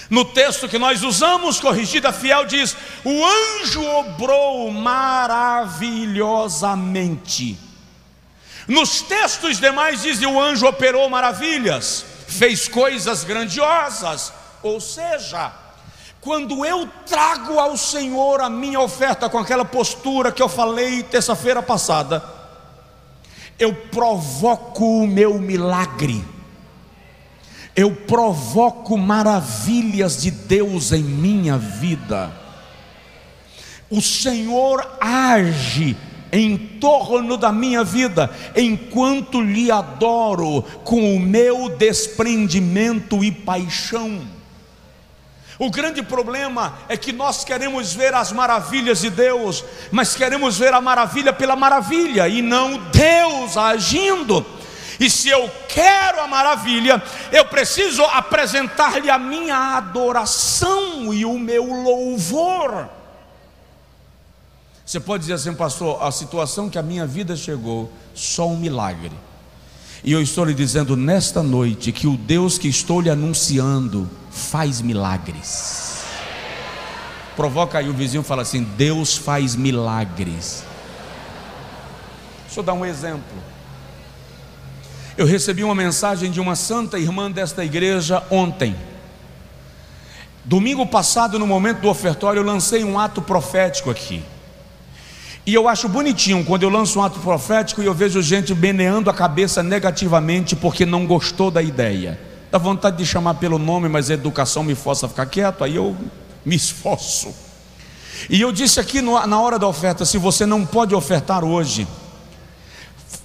No texto que nós usamos, corrigida fiel, diz: O anjo obrou maravilhosamente. Nos textos demais diz: O anjo operou maravilhas, fez coisas grandiosas. Ou seja, quando eu trago ao Senhor a minha oferta com aquela postura que eu falei terça-feira passada, eu provoco o meu milagre, eu provoco maravilhas de Deus em minha vida. O Senhor age em torno da minha vida, enquanto lhe adoro com o meu desprendimento e paixão. O grande problema é que nós queremos ver as maravilhas de Deus, mas queremos ver a maravilha pela maravilha e não Deus agindo. E se eu quero a maravilha, eu preciso apresentar-lhe a minha adoração e o meu louvor. Você pode dizer assim, pastor, a situação que a minha vida chegou, só um milagre. E eu estou lhe dizendo nesta noite que o Deus que estou lhe anunciando faz milagres. Provoca aí o vizinho e fala assim: Deus faz milagres. Deixa eu dar um exemplo. Eu recebi uma mensagem de uma santa irmã desta igreja ontem. Domingo passado, no momento do ofertório, eu lancei um ato profético aqui. E eu acho bonitinho quando eu lanço um ato profético e eu vejo gente meneando a cabeça negativamente porque não gostou da ideia. Dá vontade de chamar pelo nome, mas a educação me força a ficar quieto, aí eu me esforço. E eu disse aqui na hora da oferta: se você não pode ofertar hoje,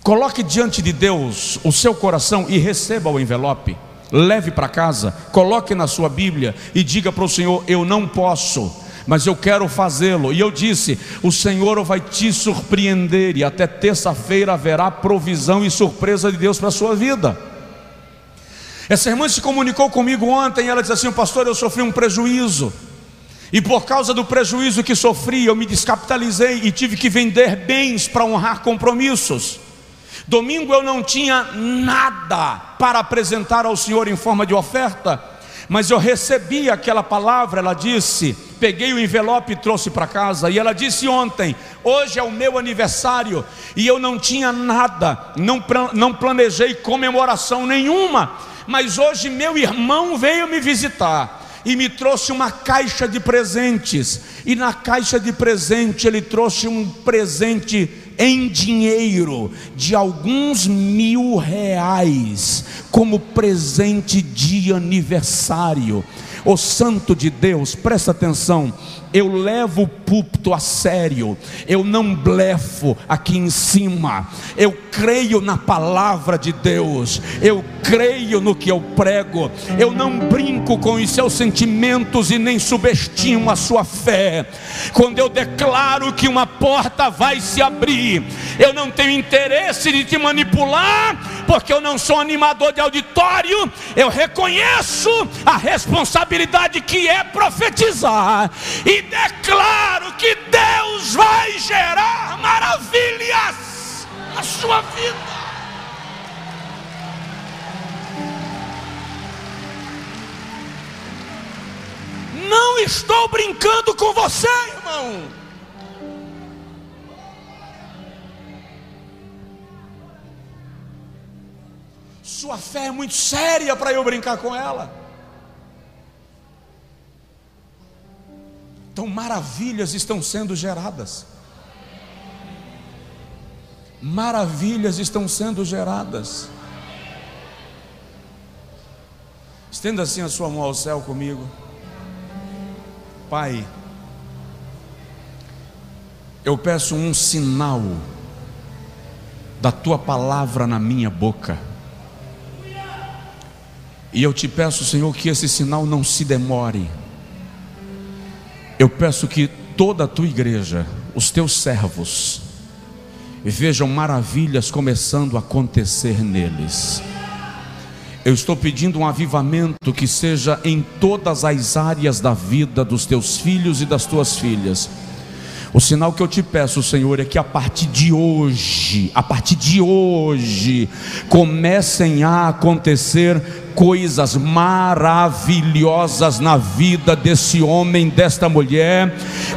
coloque diante de Deus o seu coração e receba o envelope. Leve para casa, coloque na sua Bíblia e diga para o Senhor: Eu não posso mas eu quero fazê-lo. E eu disse: O Senhor vai te surpreender, e até terça-feira haverá provisão e surpresa de Deus para a sua vida. Essa irmã se comunicou comigo ontem ela disse assim: Pastor, eu sofri um prejuízo. E por causa do prejuízo que sofri, eu me descapitalizei e tive que vender bens para honrar compromissos. Domingo eu não tinha nada para apresentar ao Senhor em forma de oferta, mas eu recebi aquela palavra, ela disse, peguei o envelope e trouxe para casa, e ela disse ontem: hoje é o meu aniversário, e eu não tinha nada, não, não planejei comemoração nenhuma, mas hoje meu irmão veio me visitar e me trouxe uma caixa de presentes. E na caixa de presente ele trouxe um presente em dinheiro de alguns mil reais como presente de aniversário. O santo de Deus, presta atenção, eu levo o púlpito a sério, eu não blefo aqui em cima, eu creio na palavra de Deus, eu creio no que eu prego, eu não brinco com os seus sentimentos e nem subestimo a sua fé. Quando eu declaro que uma porta vai se abrir, eu não tenho interesse de te manipular, porque eu não sou animador de auditório, eu reconheço a responsabilidade que é profetizar e declaro que Deus vai gerar maravilhas na sua vida. Não estou brincando com você, irmão. Sua fé é muito séria para eu brincar com ela. Então, maravilhas estão sendo geradas. Maravilhas estão sendo geradas. Estenda assim a sua mão ao céu comigo. Pai, eu peço um sinal da tua palavra na minha boca. E eu te peço, Senhor, que esse sinal não se demore eu peço que toda a tua igreja, os teus servos, vejam maravilhas começando a acontecer neles. Eu estou pedindo um avivamento que seja em todas as áreas da vida dos teus filhos e das tuas filhas. O sinal que eu te peço, Senhor, é que a partir de hoje, a partir de hoje, comecem a acontecer coisas maravilhosas na vida desse homem, desta mulher,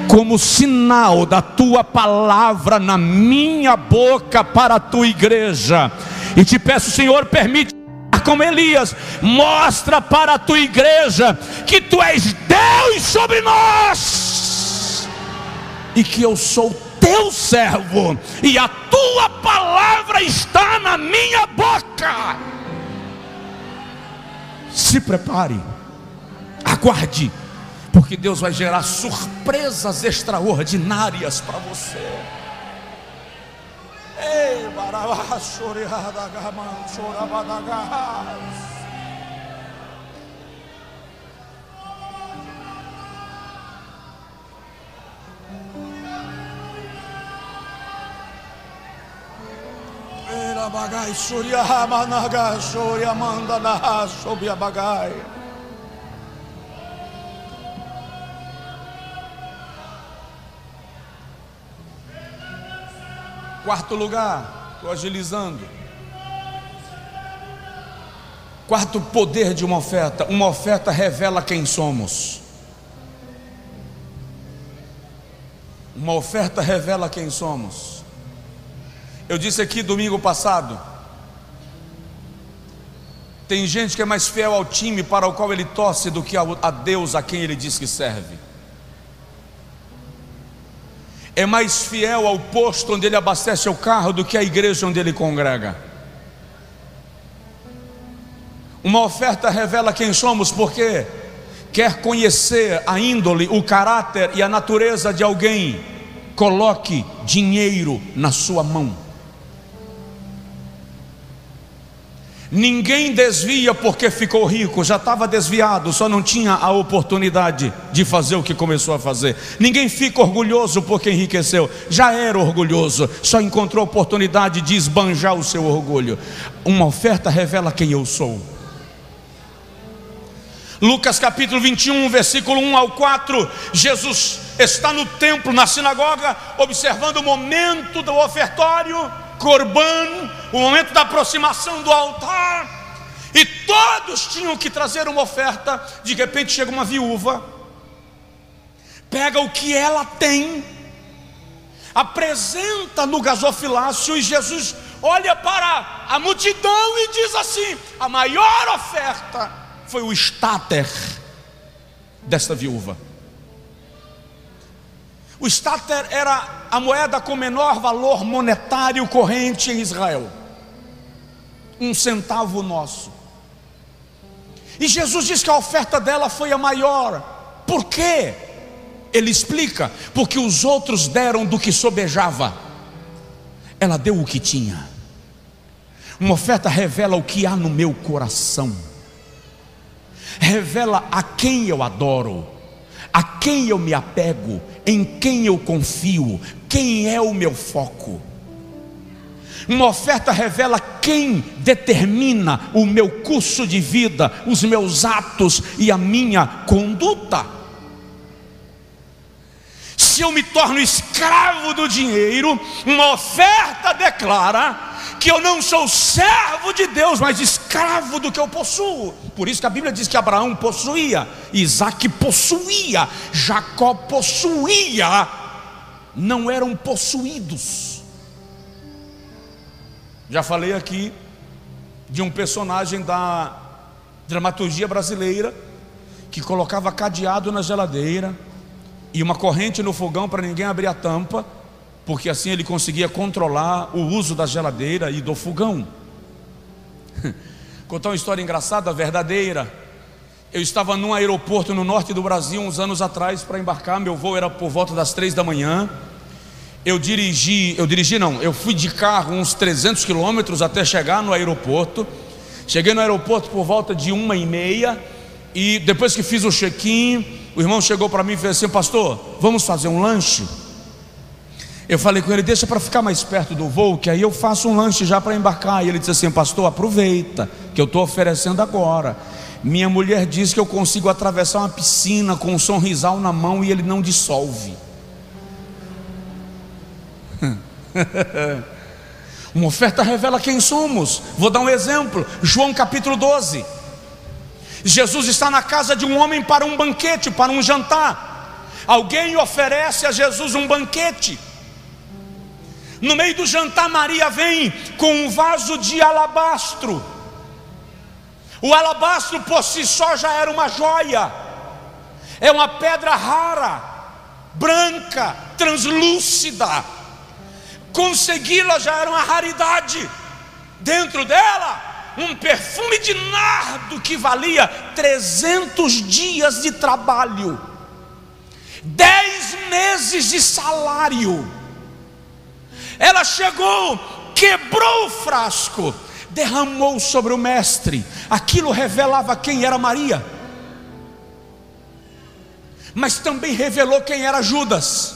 como sinal da tua palavra na minha boca para a tua igreja. E te peço, Senhor, permite como Elias, mostra para a tua igreja que tu és Deus sobre nós. E que eu sou teu servo. E a tua palavra está na minha boca se prepare, aguarde, porque Deus vai gerar surpresas extraordinárias para você. Ei, bagai surya managa surya mandana sobia bagai. Quarto lugar, estou agilizando. Quarto poder de uma oferta: uma oferta revela quem somos. Uma oferta revela quem somos. Eu disse aqui domingo passado. Tem gente que é mais fiel ao time para o qual ele torce do que a Deus a quem ele diz que serve. É mais fiel ao posto onde ele abastece o carro do que à igreja onde ele congrega. Uma oferta revela quem somos, porque quer conhecer a índole, o caráter e a natureza de alguém, coloque dinheiro na sua mão. Ninguém desvia porque ficou rico, já estava desviado, só não tinha a oportunidade de fazer o que começou a fazer. Ninguém fica orgulhoso porque enriqueceu, já era orgulhoso, só encontrou a oportunidade de esbanjar o seu orgulho. Uma oferta revela quem eu sou. Lucas capítulo 21, versículo 1 ao 4, Jesus está no templo, na sinagoga, observando o momento do ofertório, corban, o momento da aproximação do altar, e todos tinham que trazer uma oferta. De repente chega uma viúva, pega o que ela tem, apresenta no gasofilácio, e Jesus olha para a multidão e diz assim: a maior oferta foi o estáter desta viúva. O estáter era a moeda com menor valor monetário corrente em Israel. Um centavo nosso. E Jesus diz que a oferta dela foi a maior. Por quê? Ele explica: porque os outros deram do que sobejava, ela deu o que tinha. Uma oferta revela o que há no meu coração revela a quem eu adoro, a quem eu me apego, em quem eu confio, quem é o meu foco. Uma oferta revela quem determina o meu curso de vida, os meus atos e a minha conduta. Se eu me torno escravo do dinheiro, uma oferta declara que eu não sou servo de Deus, mas escravo do que eu possuo. Por isso que a Bíblia diz que Abraão possuía, Isaac possuía, Jacó possuía, não eram possuídos. Já falei aqui de um personagem da dramaturgia brasileira que colocava cadeado na geladeira e uma corrente no fogão para ninguém abrir a tampa porque assim ele conseguia controlar o uso da geladeira e do fogão. Contar uma história engraçada, verdadeira. Eu estava num aeroporto no norte do Brasil uns anos atrás para embarcar. Meu voo era por volta das três da manhã. Eu dirigi, eu dirigi não, eu fui de carro uns 300 quilômetros até chegar no aeroporto. Cheguei no aeroporto por volta de uma e meia e depois que fiz o check-in, o irmão chegou para mim e fez assim: Pastor, vamos fazer um lanche? Eu falei com ele, deixa para ficar mais perto do voo, que aí eu faço um lanche já para embarcar. E ele disse assim: Pastor, aproveita, que eu estou oferecendo agora. Minha mulher diz que eu consigo atravessar uma piscina com um sorrisal na mão e ele não dissolve. Uma oferta revela quem somos. Vou dar um exemplo: João capítulo 12. Jesus está na casa de um homem para um banquete, para um jantar. Alguém oferece a Jesus um banquete. No meio do jantar, Maria vem com um vaso de alabastro. O alabastro por si só já era uma joia, é uma pedra rara, branca, translúcida. Consegui-la já era uma raridade. Dentro dela, um perfume de nardo que valia 300 dias de trabalho, 10 meses de salário ela chegou, quebrou o frasco, derramou sobre o mestre. Aquilo revelava quem era Maria, mas também revelou quem era Judas.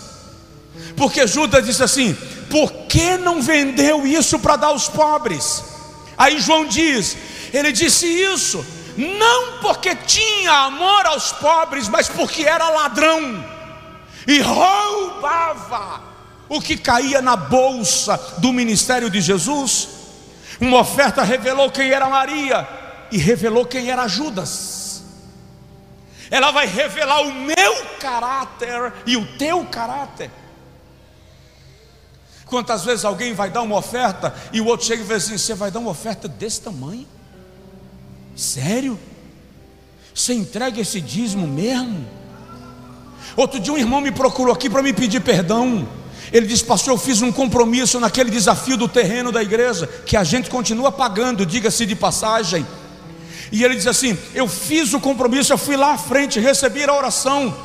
Porque Judas disse assim: por que não vendeu isso para dar aos pobres? Aí João diz: ele disse isso, não porque tinha amor aos pobres, mas porque era ladrão e roubava o que caía na bolsa do ministério de Jesus. Uma oferta revelou quem era Maria e revelou quem era Judas. Ela vai revelar o meu caráter e o teu caráter. Quantas vezes alguém vai dar uma oferta e o outro chega e diz assim: Você vai dar uma oferta desse tamanho? Sério? Você entrega esse dízimo mesmo? Outro dia um irmão me procurou aqui para me pedir perdão. Ele diz, pastor, eu fiz um compromisso naquele desafio do terreno da igreja, que a gente continua pagando, diga-se de passagem. E ele diz assim: Eu fiz o compromisso, eu fui lá à frente, recebi a oração,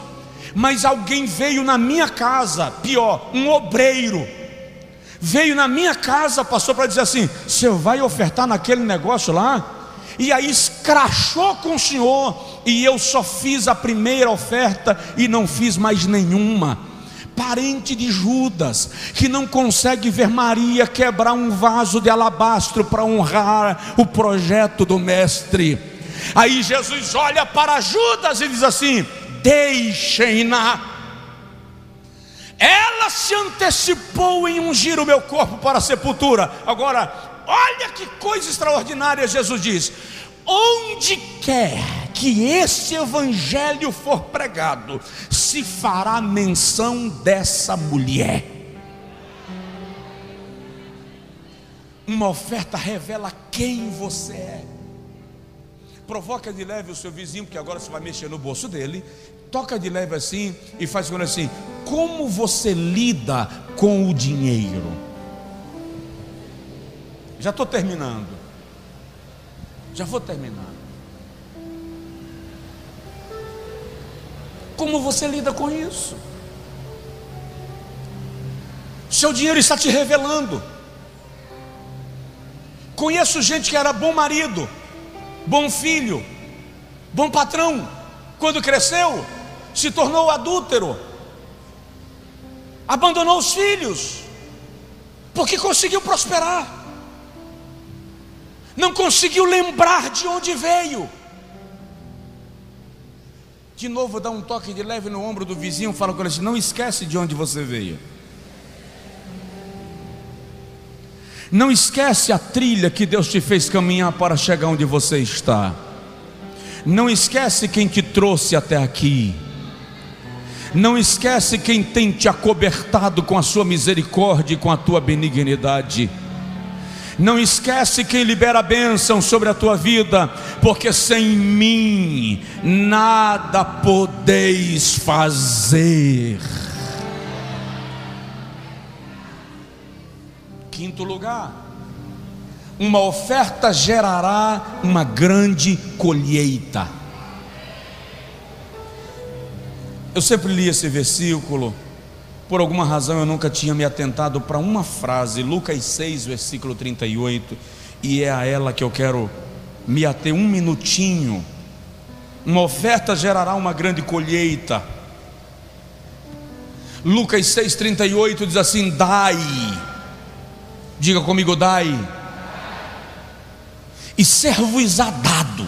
mas alguém veio na minha casa, pior, um obreiro, veio na minha casa, pastor, para dizer assim: Você vai ofertar naquele negócio lá? E aí escrachou com o senhor, e eu só fiz a primeira oferta e não fiz mais nenhuma parente de Judas, que não consegue ver Maria quebrar um vaso de alabastro para honrar o projeto do Mestre. Aí Jesus olha para Judas e diz assim: Deixem-na. Ela se antecipou em ungir o meu corpo para a sepultura. Agora, olha que coisa extraordinária Jesus diz: Onde quer que esse evangelho for pregado, se fará menção dessa mulher. Uma oferta revela quem você é. Provoca de leve o seu vizinho, porque agora você vai mexer no bolso dele. Toca de leve assim e faz com assim: Como você lida com o dinheiro? Já estou terminando. Já vou terminar. Como você lida com isso? Seu dinheiro está te revelando. Conheço gente que era bom marido, bom filho, bom patrão, quando cresceu, se tornou adúltero, abandonou os filhos, porque conseguiu prosperar, não conseguiu lembrar de onde veio. De novo, dá um toque de leve no ombro do vizinho, fala com ele assim: não esquece de onde você veio. Não esquece a trilha que Deus te fez caminhar para chegar onde você está. Não esquece quem te trouxe até aqui. Não esquece quem tem te acobertado com a sua misericórdia e com a tua benignidade. Não esquece quem libera a bênção sobre a tua vida, porque sem mim nada podeis fazer. Quinto lugar, uma oferta gerará uma grande colheita. Eu sempre li esse versículo. Por alguma razão eu nunca tinha me atentado para uma frase, Lucas 6, versículo 38, e é a ela que eu quero me ater um minutinho. Uma oferta gerará uma grande colheita. Lucas 6,38 diz assim: Dai, diga comigo, dai, e ser-vos-á dado,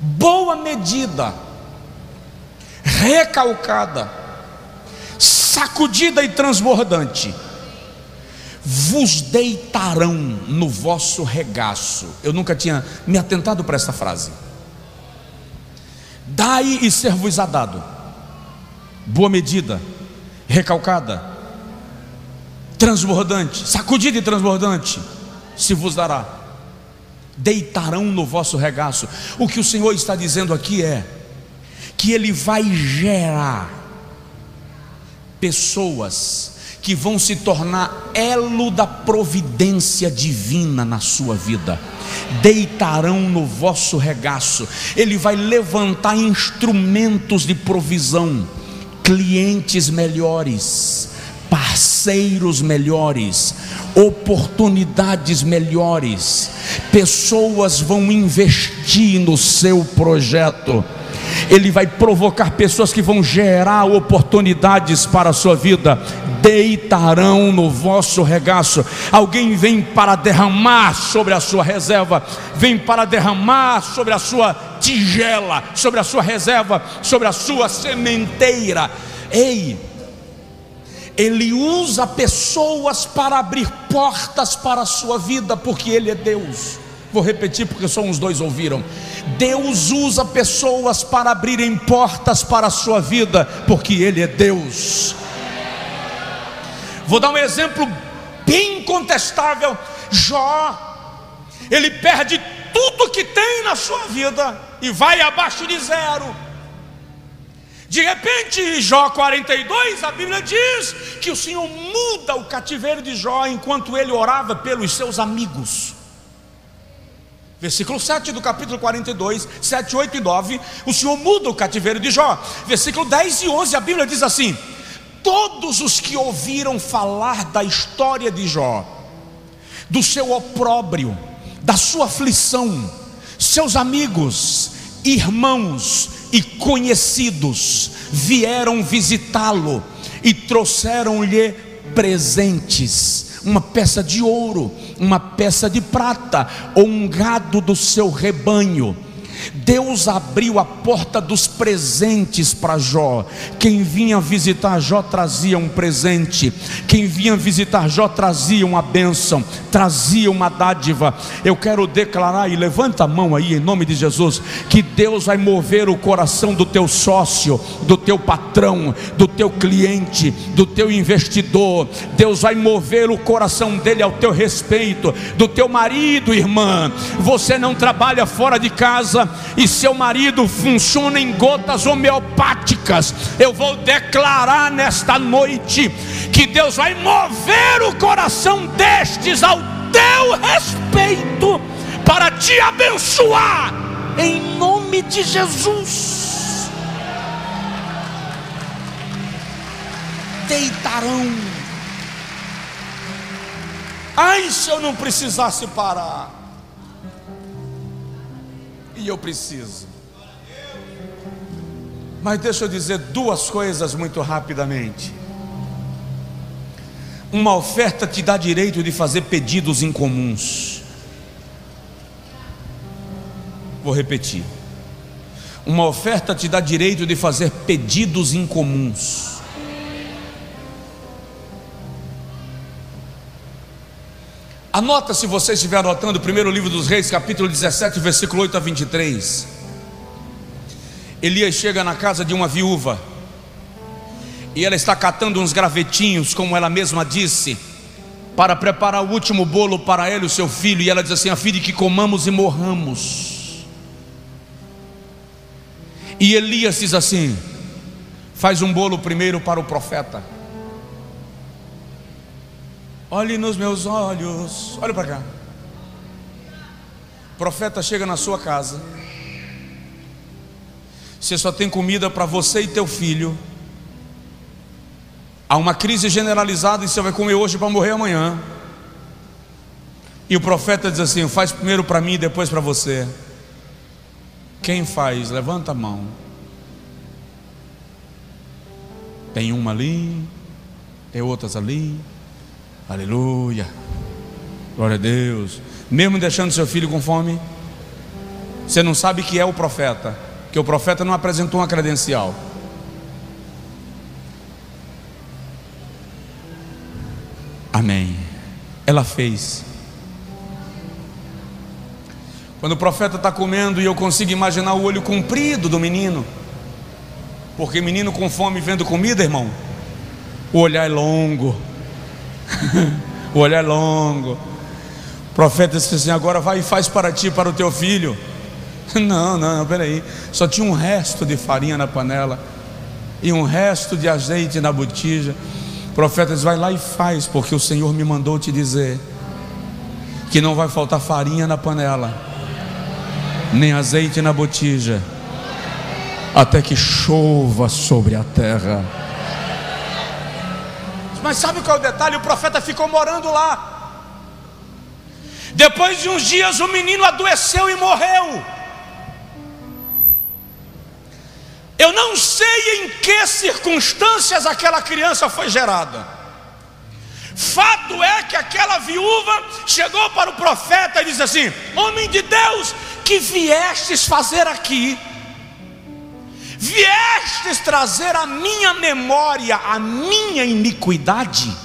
boa medida, recalcada, sacudida e transbordante, vos deitarão no vosso regaço. Eu nunca tinha me atentado para essa frase. Dai e ser-vos-á dado, boa medida, recalcada, transbordante, sacudida e transbordante, se vos dará. Deitarão no vosso regaço. O que o Senhor está dizendo aqui é que Ele vai gerar pessoas que vão se tornar elo da providência divina na sua vida. Deitarão no vosso regaço. Ele vai levantar instrumentos de provisão, clientes melhores, parceiros melhores, oportunidades melhores. Pessoas vão investir no seu projeto ele vai provocar pessoas que vão gerar oportunidades para a sua vida, deitarão no vosso regaço. Alguém vem para derramar sobre a sua reserva, vem para derramar sobre a sua tigela, sobre a sua reserva, sobre a sua sementeira. Ei, ele usa pessoas para abrir portas para a sua vida, porque Ele é Deus. Vou repetir porque só uns dois ouviram. Deus usa pessoas para abrirem portas para a sua vida, porque Ele é Deus. Vou dar um exemplo bem incontestável: Jó, ele perde tudo que tem na sua vida e vai abaixo de zero. De repente, Jó 42, a Bíblia diz que o Senhor muda o cativeiro de Jó enquanto ele orava pelos seus amigos. Versículo 7 do capítulo 42, 7, 8 e 9, o Senhor muda o cativeiro de Jó. Versículo 10 e 11, a Bíblia diz assim: Todos os que ouviram falar da história de Jó, do seu opróbrio, da sua aflição, seus amigos, irmãos e conhecidos vieram visitá-lo e trouxeram-lhe presentes uma peça de ouro, uma peça de prata ou um gado do seu rebanho. Deus abriu a porta dos presentes para Jó. Quem vinha visitar Jó trazia um presente. Quem vinha visitar Jó trazia uma bênção, trazia uma dádiva. Eu quero declarar e levanta a mão aí em nome de Jesus que Deus vai mover o coração do teu sócio, do teu patrão, do teu cliente, do teu investidor. Deus vai mover o coração dele ao teu respeito, do teu marido, irmã. Você não trabalha fora de casa e seu marido funciona em gotas homeopáticas, eu vou declarar nesta noite que Deus vai mover o coração destes ao teu respeito para te abençoar, em nome de Jesus. Deitarão. Ai, se eu não precisasse parar e eu preciso. Mas deixa eu dizer duas coisas muito rapidamente. Uma oferta te dá direito de fazer pedidos incomuns. Vou repetir. Uma oferta te dá direito de fazer pedidos incomuns. Anota se você estiver anotando o primeiro livro dos Reis, capítulo 17, versículo 8 a 23. Elias chega na casa de uma viúva e ela está catando uns gravetinhos, como ela mesma disse, para preparar o último bolo para ela e o seu filho. E ela diz assim: A de que comamos e morramos. E Elias diz assim: Faz um bolo primeiro para o profeta. Olhe nos meus olhos. Olha para cá. O profeta chega na sua casa. Você só tem comida para você e teu filho. Há uma crise generalizada e você vai comer hoje para morrer amanhã. E o profeta diz assim: faz primeiro para mim depois para você. Quem faz? Levanta a mão. Tem uma ali, tem outras ali. Aleluia. Glória a Deus. Mesmo deixando seu filho com fome, você não sabe que é o profeta, que o profeta não apresentou uma credencial. Amém. Ela fez. Quando o profeta está comendo e eu consigo imaginar o olho comprido do menino, porque menino com fome vendo comida, irmão, o olhar é longo o olhar é longo. O profeta disse assim: agora vai e faz para ti, para o teu filho. Não, não, não, peraí. Só tinha um resto de farinha na panela e um resto de azeite na botija. O profeta diz: vai lá e faz, porque o Senhor me mandou te dizer que não vai faltar farinha na panela, nem azeite na botija, até que chova sobre a terra. Mas sabe qual é o detalhe? O profeta ficou morando lá. Depois de uns dias, o menino adoeceu e morreu. Eu não sei em que circunstâncias aquela criança foi gerada. Fato é que aquela viúva chegou para o profeta e disse assim: Homem de Deus, que viestes fazer aqui? Viestes trazer à minha memória a minha iniquidade?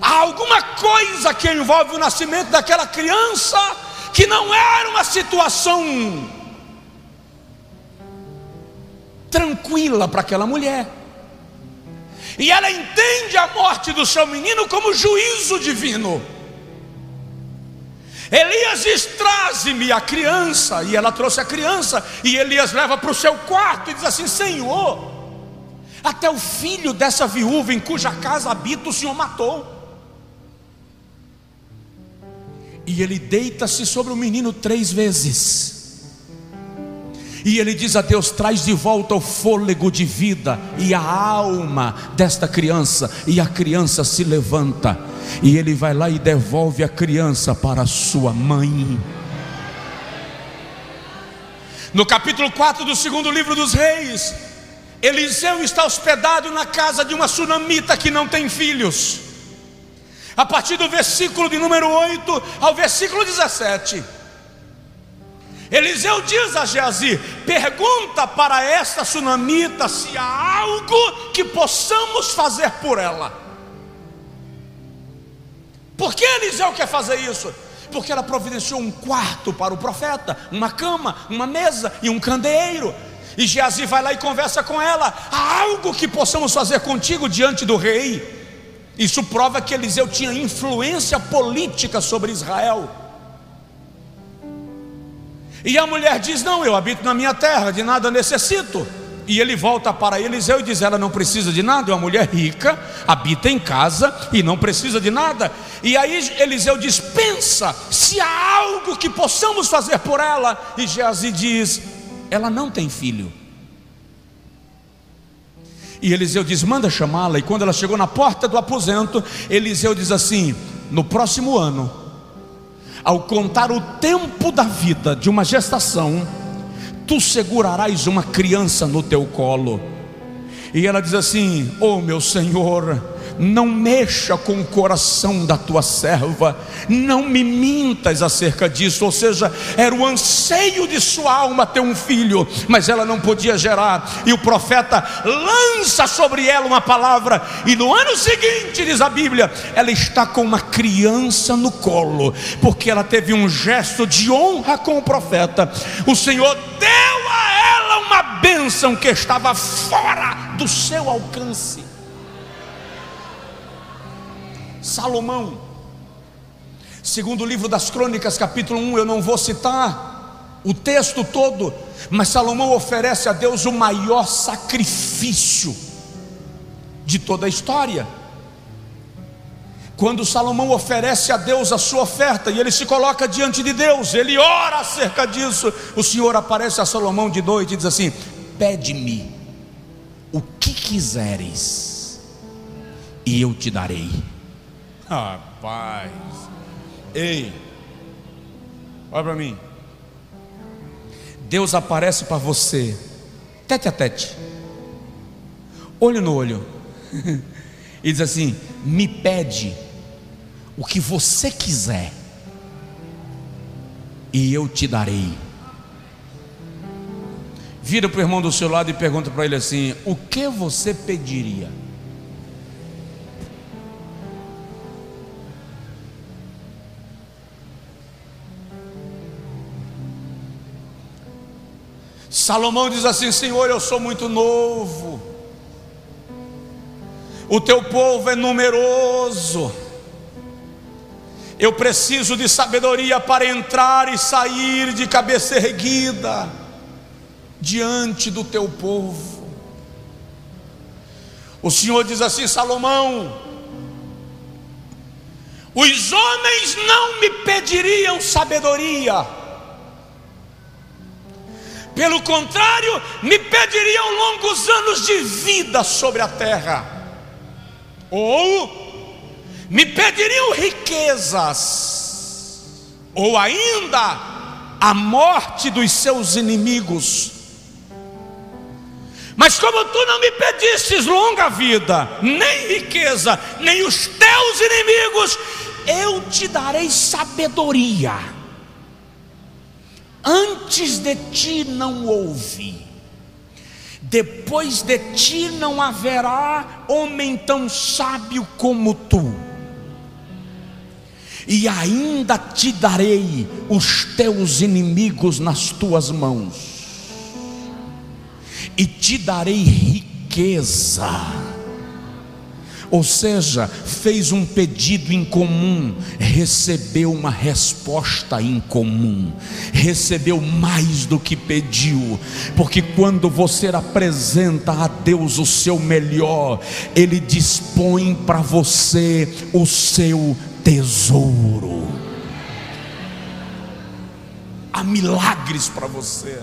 Há alguma coisa que envolve o nascimento daquela criança que não era uma situação tranquila para aquela mulher. E ela entende a morte do seu menino como juízo divino. Elias diz: Traze-me a criança. E ela trouxe a criança. E Elias leva para o seu quarto e diz assim: Senhor, até o filho dessa viúva em cuja casa habita o Senhor matou. E ele deita-se sobre o menino três vezes. E ele diz a Deus: traz de volta o fôlego de vida e a alma desta criança. E a criança se levanta. E ele vai lá e devolve a criança para sua mãe. No capítulo 4 do segundo livro dos Reis, Eliseu está hospedado na casa de uma sunamita que não tem filhos. a partir do versículo de número 8 ao versículo 17. Eliseu diz a Geazi: pergunta para esta sunamita se há algo que possamos fazer por ela. Por que Eliseu quer fazer isso? Porque ela providenciou um quarto para o profeta, uma cama, uma mesa e um candeeiro. E Geazi vai lá e conversa com ela: há algo que possamos fazer contigo diante do rei? Isso prova que Eliseu tinha influência política sobre Israel. E a mulher diz: Não, eu habito na minha terra, de nada necessito. E ele volta para Eliseu e diz: Ela não precisa de nada, é uma mulher rica, habita em casa e não precisa de nada. E aí Eliseu diz: Pensa se há algo que possamos fazer por ela. E Geazi diz: Ela não tem filho. E Eliseu diz: Manda chamá-la. E quando ela chegou na porta do aposento, Eliseu diz assim: No próximo ano ao contar o tempo da vida de uma gestação, tu segurarás uma criança no teu colo. E ela diz assim: Oh meu Senhor, não mexa com o coração da tua serva, não me mintas acerca disso. Ou seja, era o anseio de sua alma ter um filho, mas ela não podia gerar, e o profeta lança sobre ela uma palavra, e no ano seguinte, diz a Bíblia, ela está com uma criança no colo, porque ela teve um gesto de honra com o profeta. O Senhor deu a ela uma bênção que estava fora do seu alcance. Salomão, segundo o livro das Crônicas, capítulo 1, eu não vou citar o texto todo, mas Salomão oferece a Deus o maior sacrifício de toda a história. Quando Salomão oferece a Deus a sua oferta e ele se coloca diante de Deus, ele ora acerca disso. O Senhor aparece a Salomão de noite e diz assim: Pede-me o que quiseres, e eu te darei. Rapaz. Ei. Olha para mim. Deus aparece para você, tete a tete, olho no olho, e diz assim: Me pede o que você quiser, e eu te darei. Vira para o irmão do seu lado e pergunta para ele assim: O que você pediria? Salomão diz assim: Senhor, eu sou muito novo, o teu povo é numeroso, eu preciso de sabedoria para entrar e sair de cabeça erguida diante do teu povo. O Senhor diz assim: Salomão, os homens não me pediriam sabedoria, pelo contrário, me pediriam longos anos de vida sobre a terra, ou me pediriam riquezas, ou ainda a morte dos seus inimigos. Mas como tu não me pedistes longa vida, nem riqueza, nem os teus inimigos, eu te darei sabedoria Antes de ti não houve, depois de ti não haverá homem tão sábio como tu, e ainda te darei os teus inimigos nas tuas mãos, e te darei riqueza ou seja, fez um pedido em comum, recebeu uma resposta em comum, recebeu mais do que pediu, porque quando você apresenta a Deus o seu melhor, Ele dispõe para você o seu tesouro. Há milagres para você.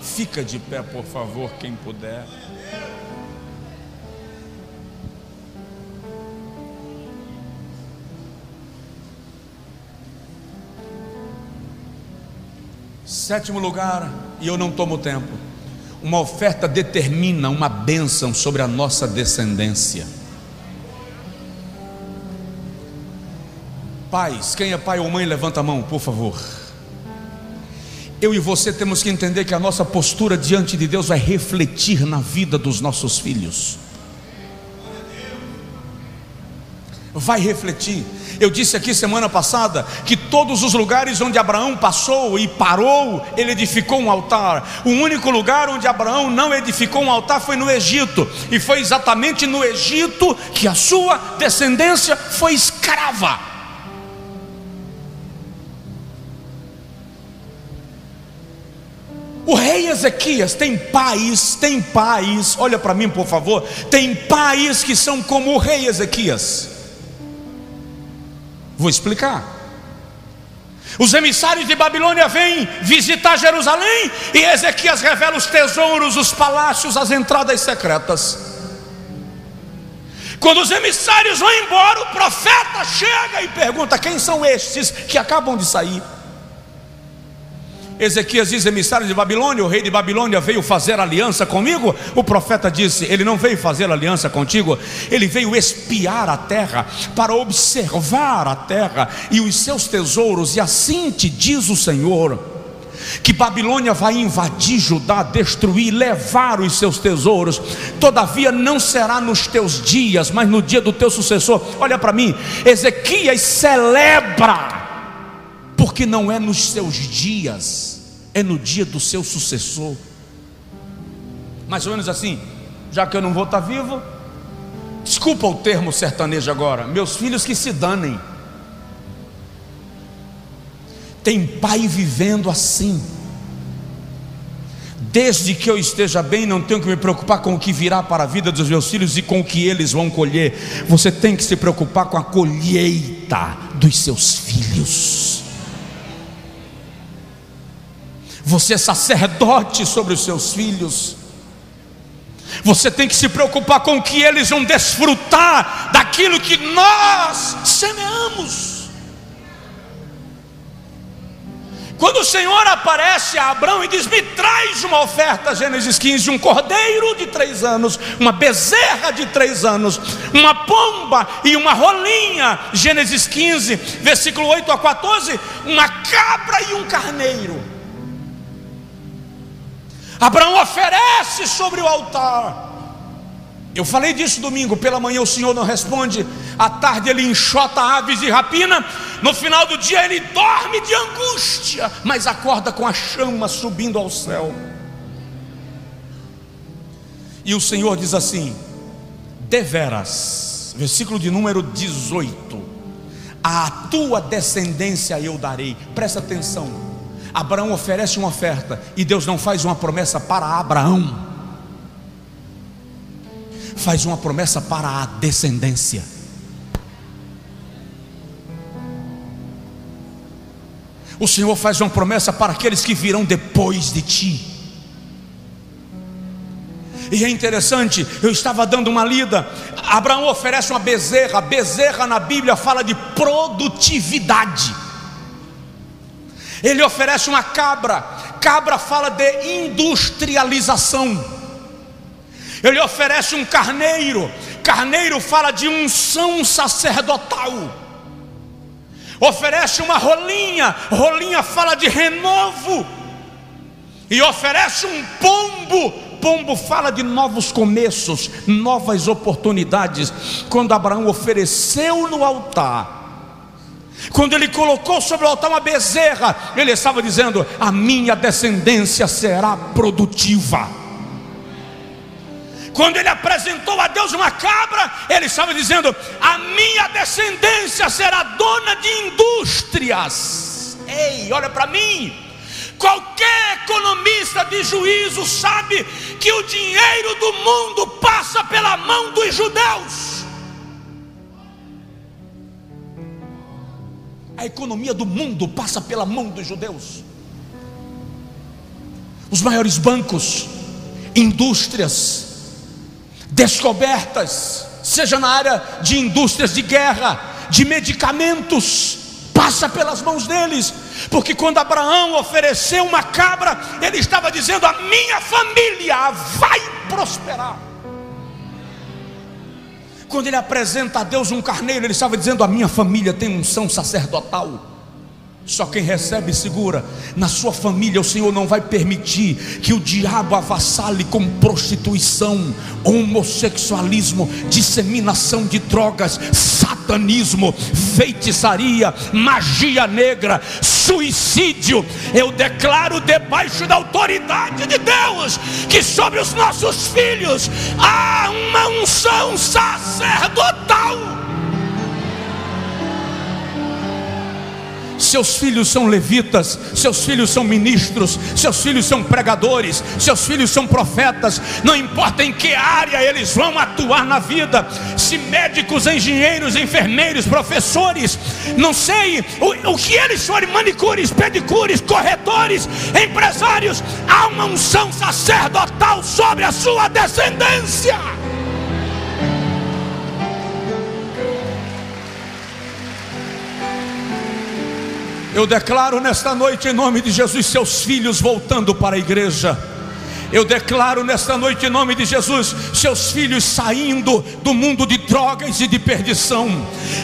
Fica de pé, por favor, quem puder. Sétimo lugar, e eu não tomo tempo. Uma oferta determina uma bênção sobre a nossa descendência. Pais, quem é pai ou mãe, levanta a mão, por favor. Eu e você temos que entender que a nossa postura diante de Deus vai refletir na vida dos nossos filhos. Vai refletir. Eu disse aqui semana passada que todos os lugares onde Abraão passou e parou, ele edificou um altar. O único lugar onde Abraão não edificou um altar foi no Egito, e foi exatamente no Egito que a sua descendência foi escrava. O rei Ezequias tem pais, tem pais, olha para mim por favor, tem pais que são como o rei Ezequias. Vou explicar. Os emissários de Babilônia vêm visitar Jerusalém e Ezequias revela os tesouros, os palácios, as entradas secretas. Quando os emissários vão embora, o profeta chega e pergunta: Quem são estes que acabam de sair? Ezequias diz, emissário de Babilônia, o rei de Babilônia veio fazer aliança comigo. O profeta disse: Ele não veio fazer aliança contigo, ele veio espiar a terra, para observar a terra e os seus tesouros, e assim te diz o Senhor. Que Babilônia vai invadir Judá, destruir, levar os seus tesouros. Todavia não será nos teus dias, mas no dia do teu sucessor. Olha para mim, Ezequias celebra porque não é nos seus dias, é no dia do seu sucessor. Mais ou menos assim, já que eu não vou estar vivo, desculpa o termo sertanejo agora, meus filhos que se danem. Tem pai vivendo assim. Desde que eu esteja bem, não tenho que me preocupar com o que virá para a vida dos meus filhos e com o que eles vão colher. Você tem que se preocupar com a colheita dos seus filhos. Você é sacerdote sobre os seus filhos. Você tem que se preocupar com que eles vão desfrutar daquilo que nós semeamos. Quando o Senhor aparece a Abraão e diz: Me traz uma oferta, Gênesis 15, um cordeiro de três anos, uma bezerra de três anos, uma pomba e uma rolinha, Gênesis 15, versículo 8 a 14, uma cabra e um carneiro. Abraão oferece sobre o altar. Eu falei disso domingo, pela manhã o Senhor não responde, à tarde ele enxota aves de rapina, no final do dia ele dorme de angústia, mas acorda com a chama subindo ao céu. E o Senhor diz assim: deveras, versículo de número 18: a tua descendência eu darei, presta atenção Abraão oferece uma oferta e Deus não faz uma promessa para Abraão, faz uma promessa para a descendência. O Senhor faz uma promessa para aqueles que virão depois de ti. E é interessante, eu estava dando uma lida. Abraão oferece uma bezerra. Bezerra na Bíblia fala de produtividade. Ele oferece uma cabra, cabra fala de industrialização. Ele oferece um carneiro, carneiro fala de unção sacerdotal. Oferece uma rolinha, rolinha fala de renovo. E oferece um pombo, pombo fala de novos começos, novas oportunidades. Quando Abraão ofereceu no altar, quando ele colocou sobre o altar uma bezerra, ele estava dizendo: A minha descendência será produtiva. Quando ele apresentou a Deus uma cabra, ele estava dizendo: A minha descendência será dona de indústrias. Ei, olha para mim. Qualquer economista de juízo sabe que o dinheiro do mundo passa pela mão dos judeus. A economia do mundo passa pela mão dos judeus. Os maiores bancos, indústrias, descobertas, seja na área de indústrias de guerra, de medicamentos, passa pelas mãos deles, porque quando Abraão ofereceu uma cabra, ele estava dizendo: A minha família vai prosperar. Quando ele apresenta a Deus um carneiro, ele estava dizendo: A minha família tem unção sacerdotal. Só quem recebe segura. Na sua família, o Senhor não vai permitir que o diabo avassale com prostituição, homossexualismo, disseminação de drogas, satanismo, feitiçaria, magia negra, suicídio. Eu declaro debaixo da autoridade de Deus que sobre os nossos filhos há uma unção sacerdotal. Seus filhos são levitas, seus filhos são ministros, seus filhos são pregadores, seus filhos são profetas, não importa em que área eles vão atuar na vida, se médicos, engenheiros, enfermeiros, professores, não sei o, o que eles forem, manicures, pedicures, corretores, empresários, há uma unção sacerdotal sobre a sua descendência. Eu declaro nesta noite, em nome de Jesus, seus filhos voltando para a igreja. Eu declaro nesta noite, em nome de Jesus, seus filhos saindo do mundo de drogas e de perdição.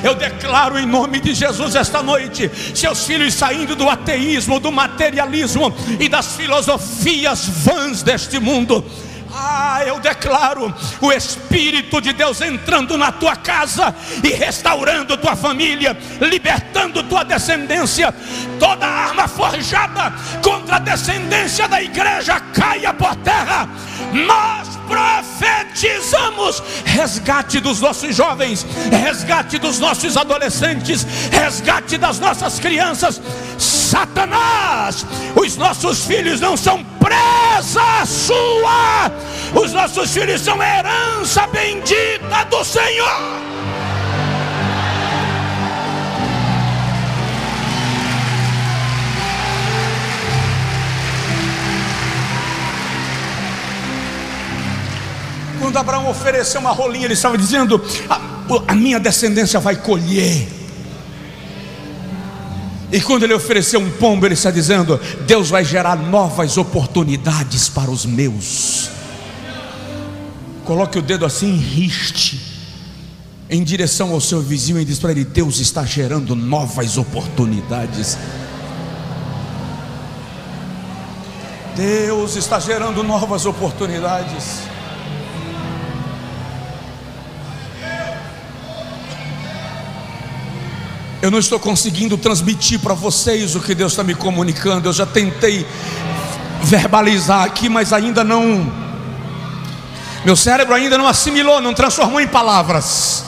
Eu declaro em nome de Jesus esta noite, seus filhos saindo do ateísmo, do materialismo e das filosofias vãs deste mundo ah, eu declaro o Espírito de Deus entrando na tua casa e restaurando tua família, libertando tua descendência. Toda arma forjada contra a descendência da igreja caia por terra. Nós profetizamos resgate dos nossos jovens, resgate dos nossos adolescentes, resgate das nossas crianças. Satanás, os nossos filhos não são presa sua, os nossos filhos são herança bendita do Senhor. Quando Abraão ofereceu uma rolinha, ele estava dizendo: a, a minha descendência vai colher. E quando ele ofereceu um pombo, ele está dizendo: Deus vai gerar novas oportunidades para os meus. Coloque o dedo assim, riste em direção ao seu vizinho e diz para ele: Deus está gerando novas oportunidades. Deus está gerando novas oportunidades. Eu não estou conseguindo transmitir para vocês o que Deus está me comunicando. Eu já tentei verbalizar aqui, mas ainda não. Meu cérebro ainda não assimilou, não transformou em palavras.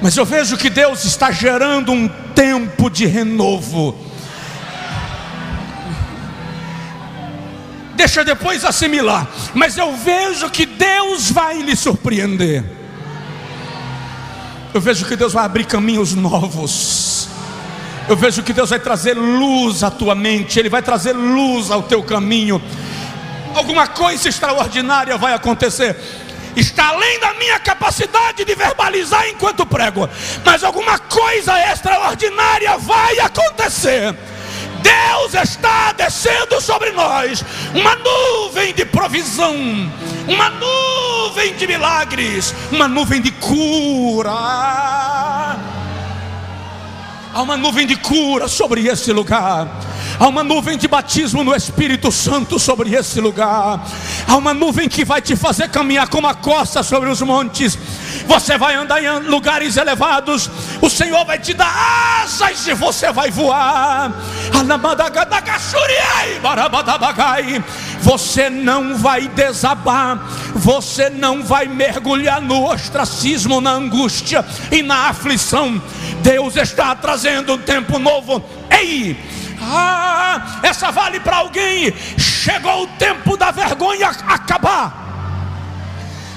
Mas eu vejo que Deus está gerando um tempo de renovo. Deixa depois assimilar. Mas eu vejo que Deus vai lhe surpreender. Eu vejo que Deus vai abrir caminhos novos. Eu vejo que Deus vai trazer luz à tua mente, Ele vai trazer luz ao teu caminho. Alguma coisa extraordinária vai acontecer. Está além da minha capacidade de verbalizar enquanto prego, mas alguma coisa extraordinária vai acontecer. Deus está descendo sobre nós uma nuvem de provisão, uma nuvem de milagres, uma nuvem de cura. Há uma nuvem de cura sobre esse lugar. Há uma nuvem de batismo no Espírito Santo sobre esse lugar. Há uma nuvem que vai te fazer caminhar como a costa sobre os montes. Você vai andar em lugares elevados. O Senhor vai te dar asas e você vai voar. Você não vai desabar. Você não vai mergulhar no ostracismo, na angústia e na aflição. Deus está trazendo um tempo novo. Ei! Ah, essa vale para alguém. Chegou o tempo da vergonha acabar.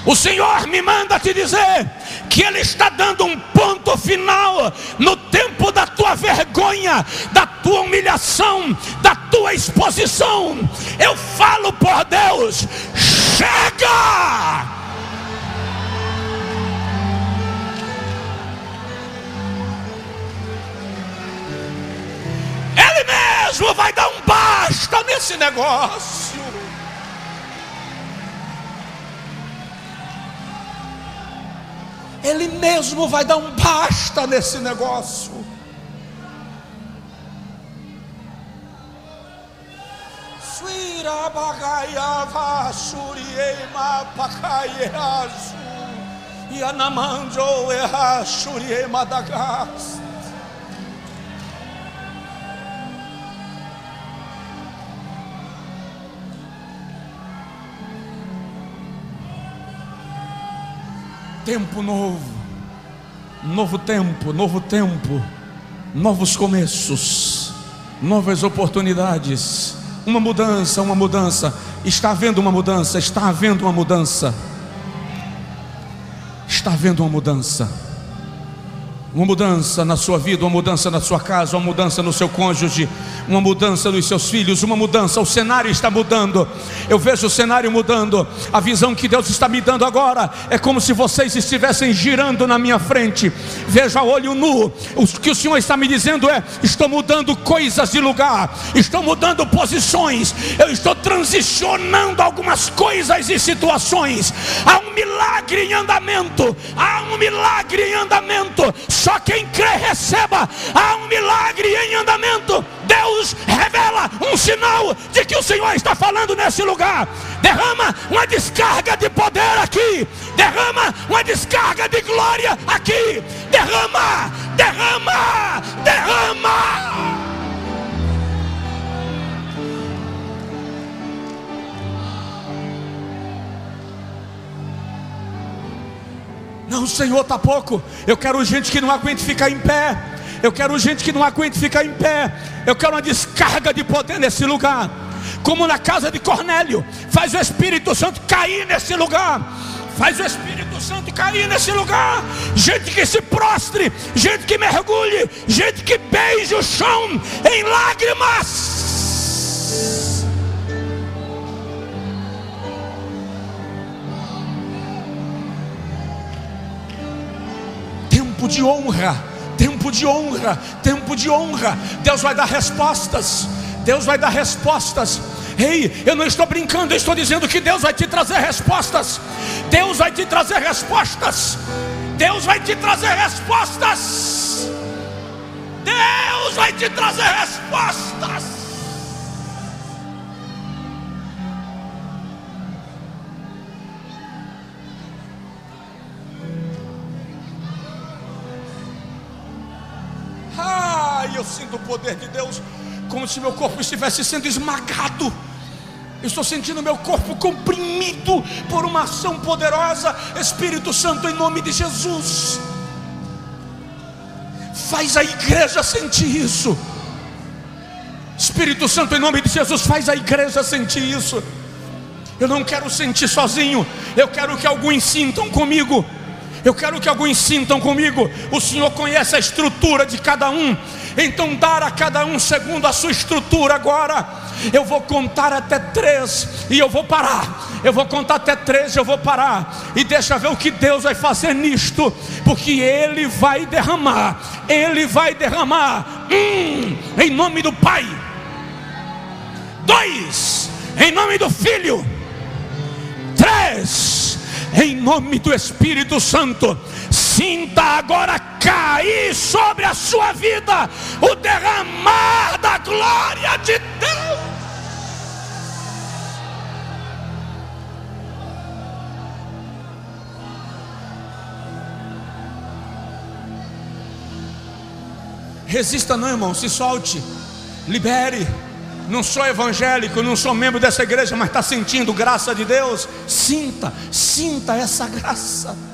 O Senhor me manda te dizer que Ele está dando um ponto final no tempo da tua vergonha, da tua humilhação, da tua exposição. Eu falo por Deus: chega! Ele mesmo vai dar um basta nesse negócio. Ele mesmo vai dar um basta nesse negócio. Yanamanjo Eha Shuriema Dagas. Tempo novo, novo tempo, novo tempo, novos começos, novas oportunidades uma mudança, uma mudança. Está havendo uma mudança, está havendo uma mudança. Está havendo uma mudança. Uma mudança na sua vida, uma mudança na sua casa, uma mudança no seu cônjuge, uma mudança nos seus filhos, uma mudança. O cenário está mudando. Eu vejo o cenário mudando. A visão que Deus está me dando agora é como se vocês estivessem girando na minha frente. Veja olho nu. O que o Senhor está me dizendo é: estou mudando coisas de lugar, estou mudando posições, eu estou transicionando algumas coisas e situações. Há um milagre em andamento. Há um milagre em andamento só quem crê receba. Há um milagre em andamento. Deus revela um sinal de que o Senhor está falando nesse lugar. Derrama uma descarga de poder aqui. Derrama uma descarga de glória aqui. Derrama, derrama, derrama. Não, Senhor, está pouco. Eu quero gente que não aguente ficar em pé. Eu quero gente que não aguente ficar em pé. Eu quero uma descarga de poder nesse lugar. Como na casa de Cornélio. Faz o Espírito Santo cair nesse lugar. Faz o Espírito Santo cair nesse lugar. Gente que se prostre. Gente que mergulhe. Gente que beije o chão em lágrimas. Tempo de honra, tempo de honra, tempo de honra. Deus vai dar respostas. Deus vai dar respostas. Ei, eu não estou brincando, eu estou dizendo que Deus vai te trazer respostas. Deus vai te trazer respostas. Deus vai te trazer respostas. Deus vai te trazer respostas. Sinto o poder de Deus como se meu corpo estivesse sendo esmagado. Eu estou sentindo meu corpo comprimido por uma ação poderosa, Espírito Santo, em nome de Jesus. Faz a igreja sentir isso. Espírito Santo, em nome de Jesus, faz a igreja sentir isso. Eu não quero sentir sozinho, eu quero que alguns sintam comigo. Eu quero que alguns sintam comigo. O Senhor conhece a estrutura de cada um. Então, dar a cada um segundo a sua estrutura agora. Eu vou contar até três e eu vou parar. Eu vou contar até três e eu vou parar. E deixa ver o que Deus vai fazer nisto. Porque Ele vai derramar. Ele vai derramar. Um, em nome do Pai. Dois, em nome do Filho. Três em nome do Espírito Santo. Sinta agora cair sobre a sua vida o derramar da glória de Deus. Resista não, irmão, se solte, libere não sou evangélico, não sou membro dessa igreja, mas está sentindo graça de Deus, sinta, sinta essa graça.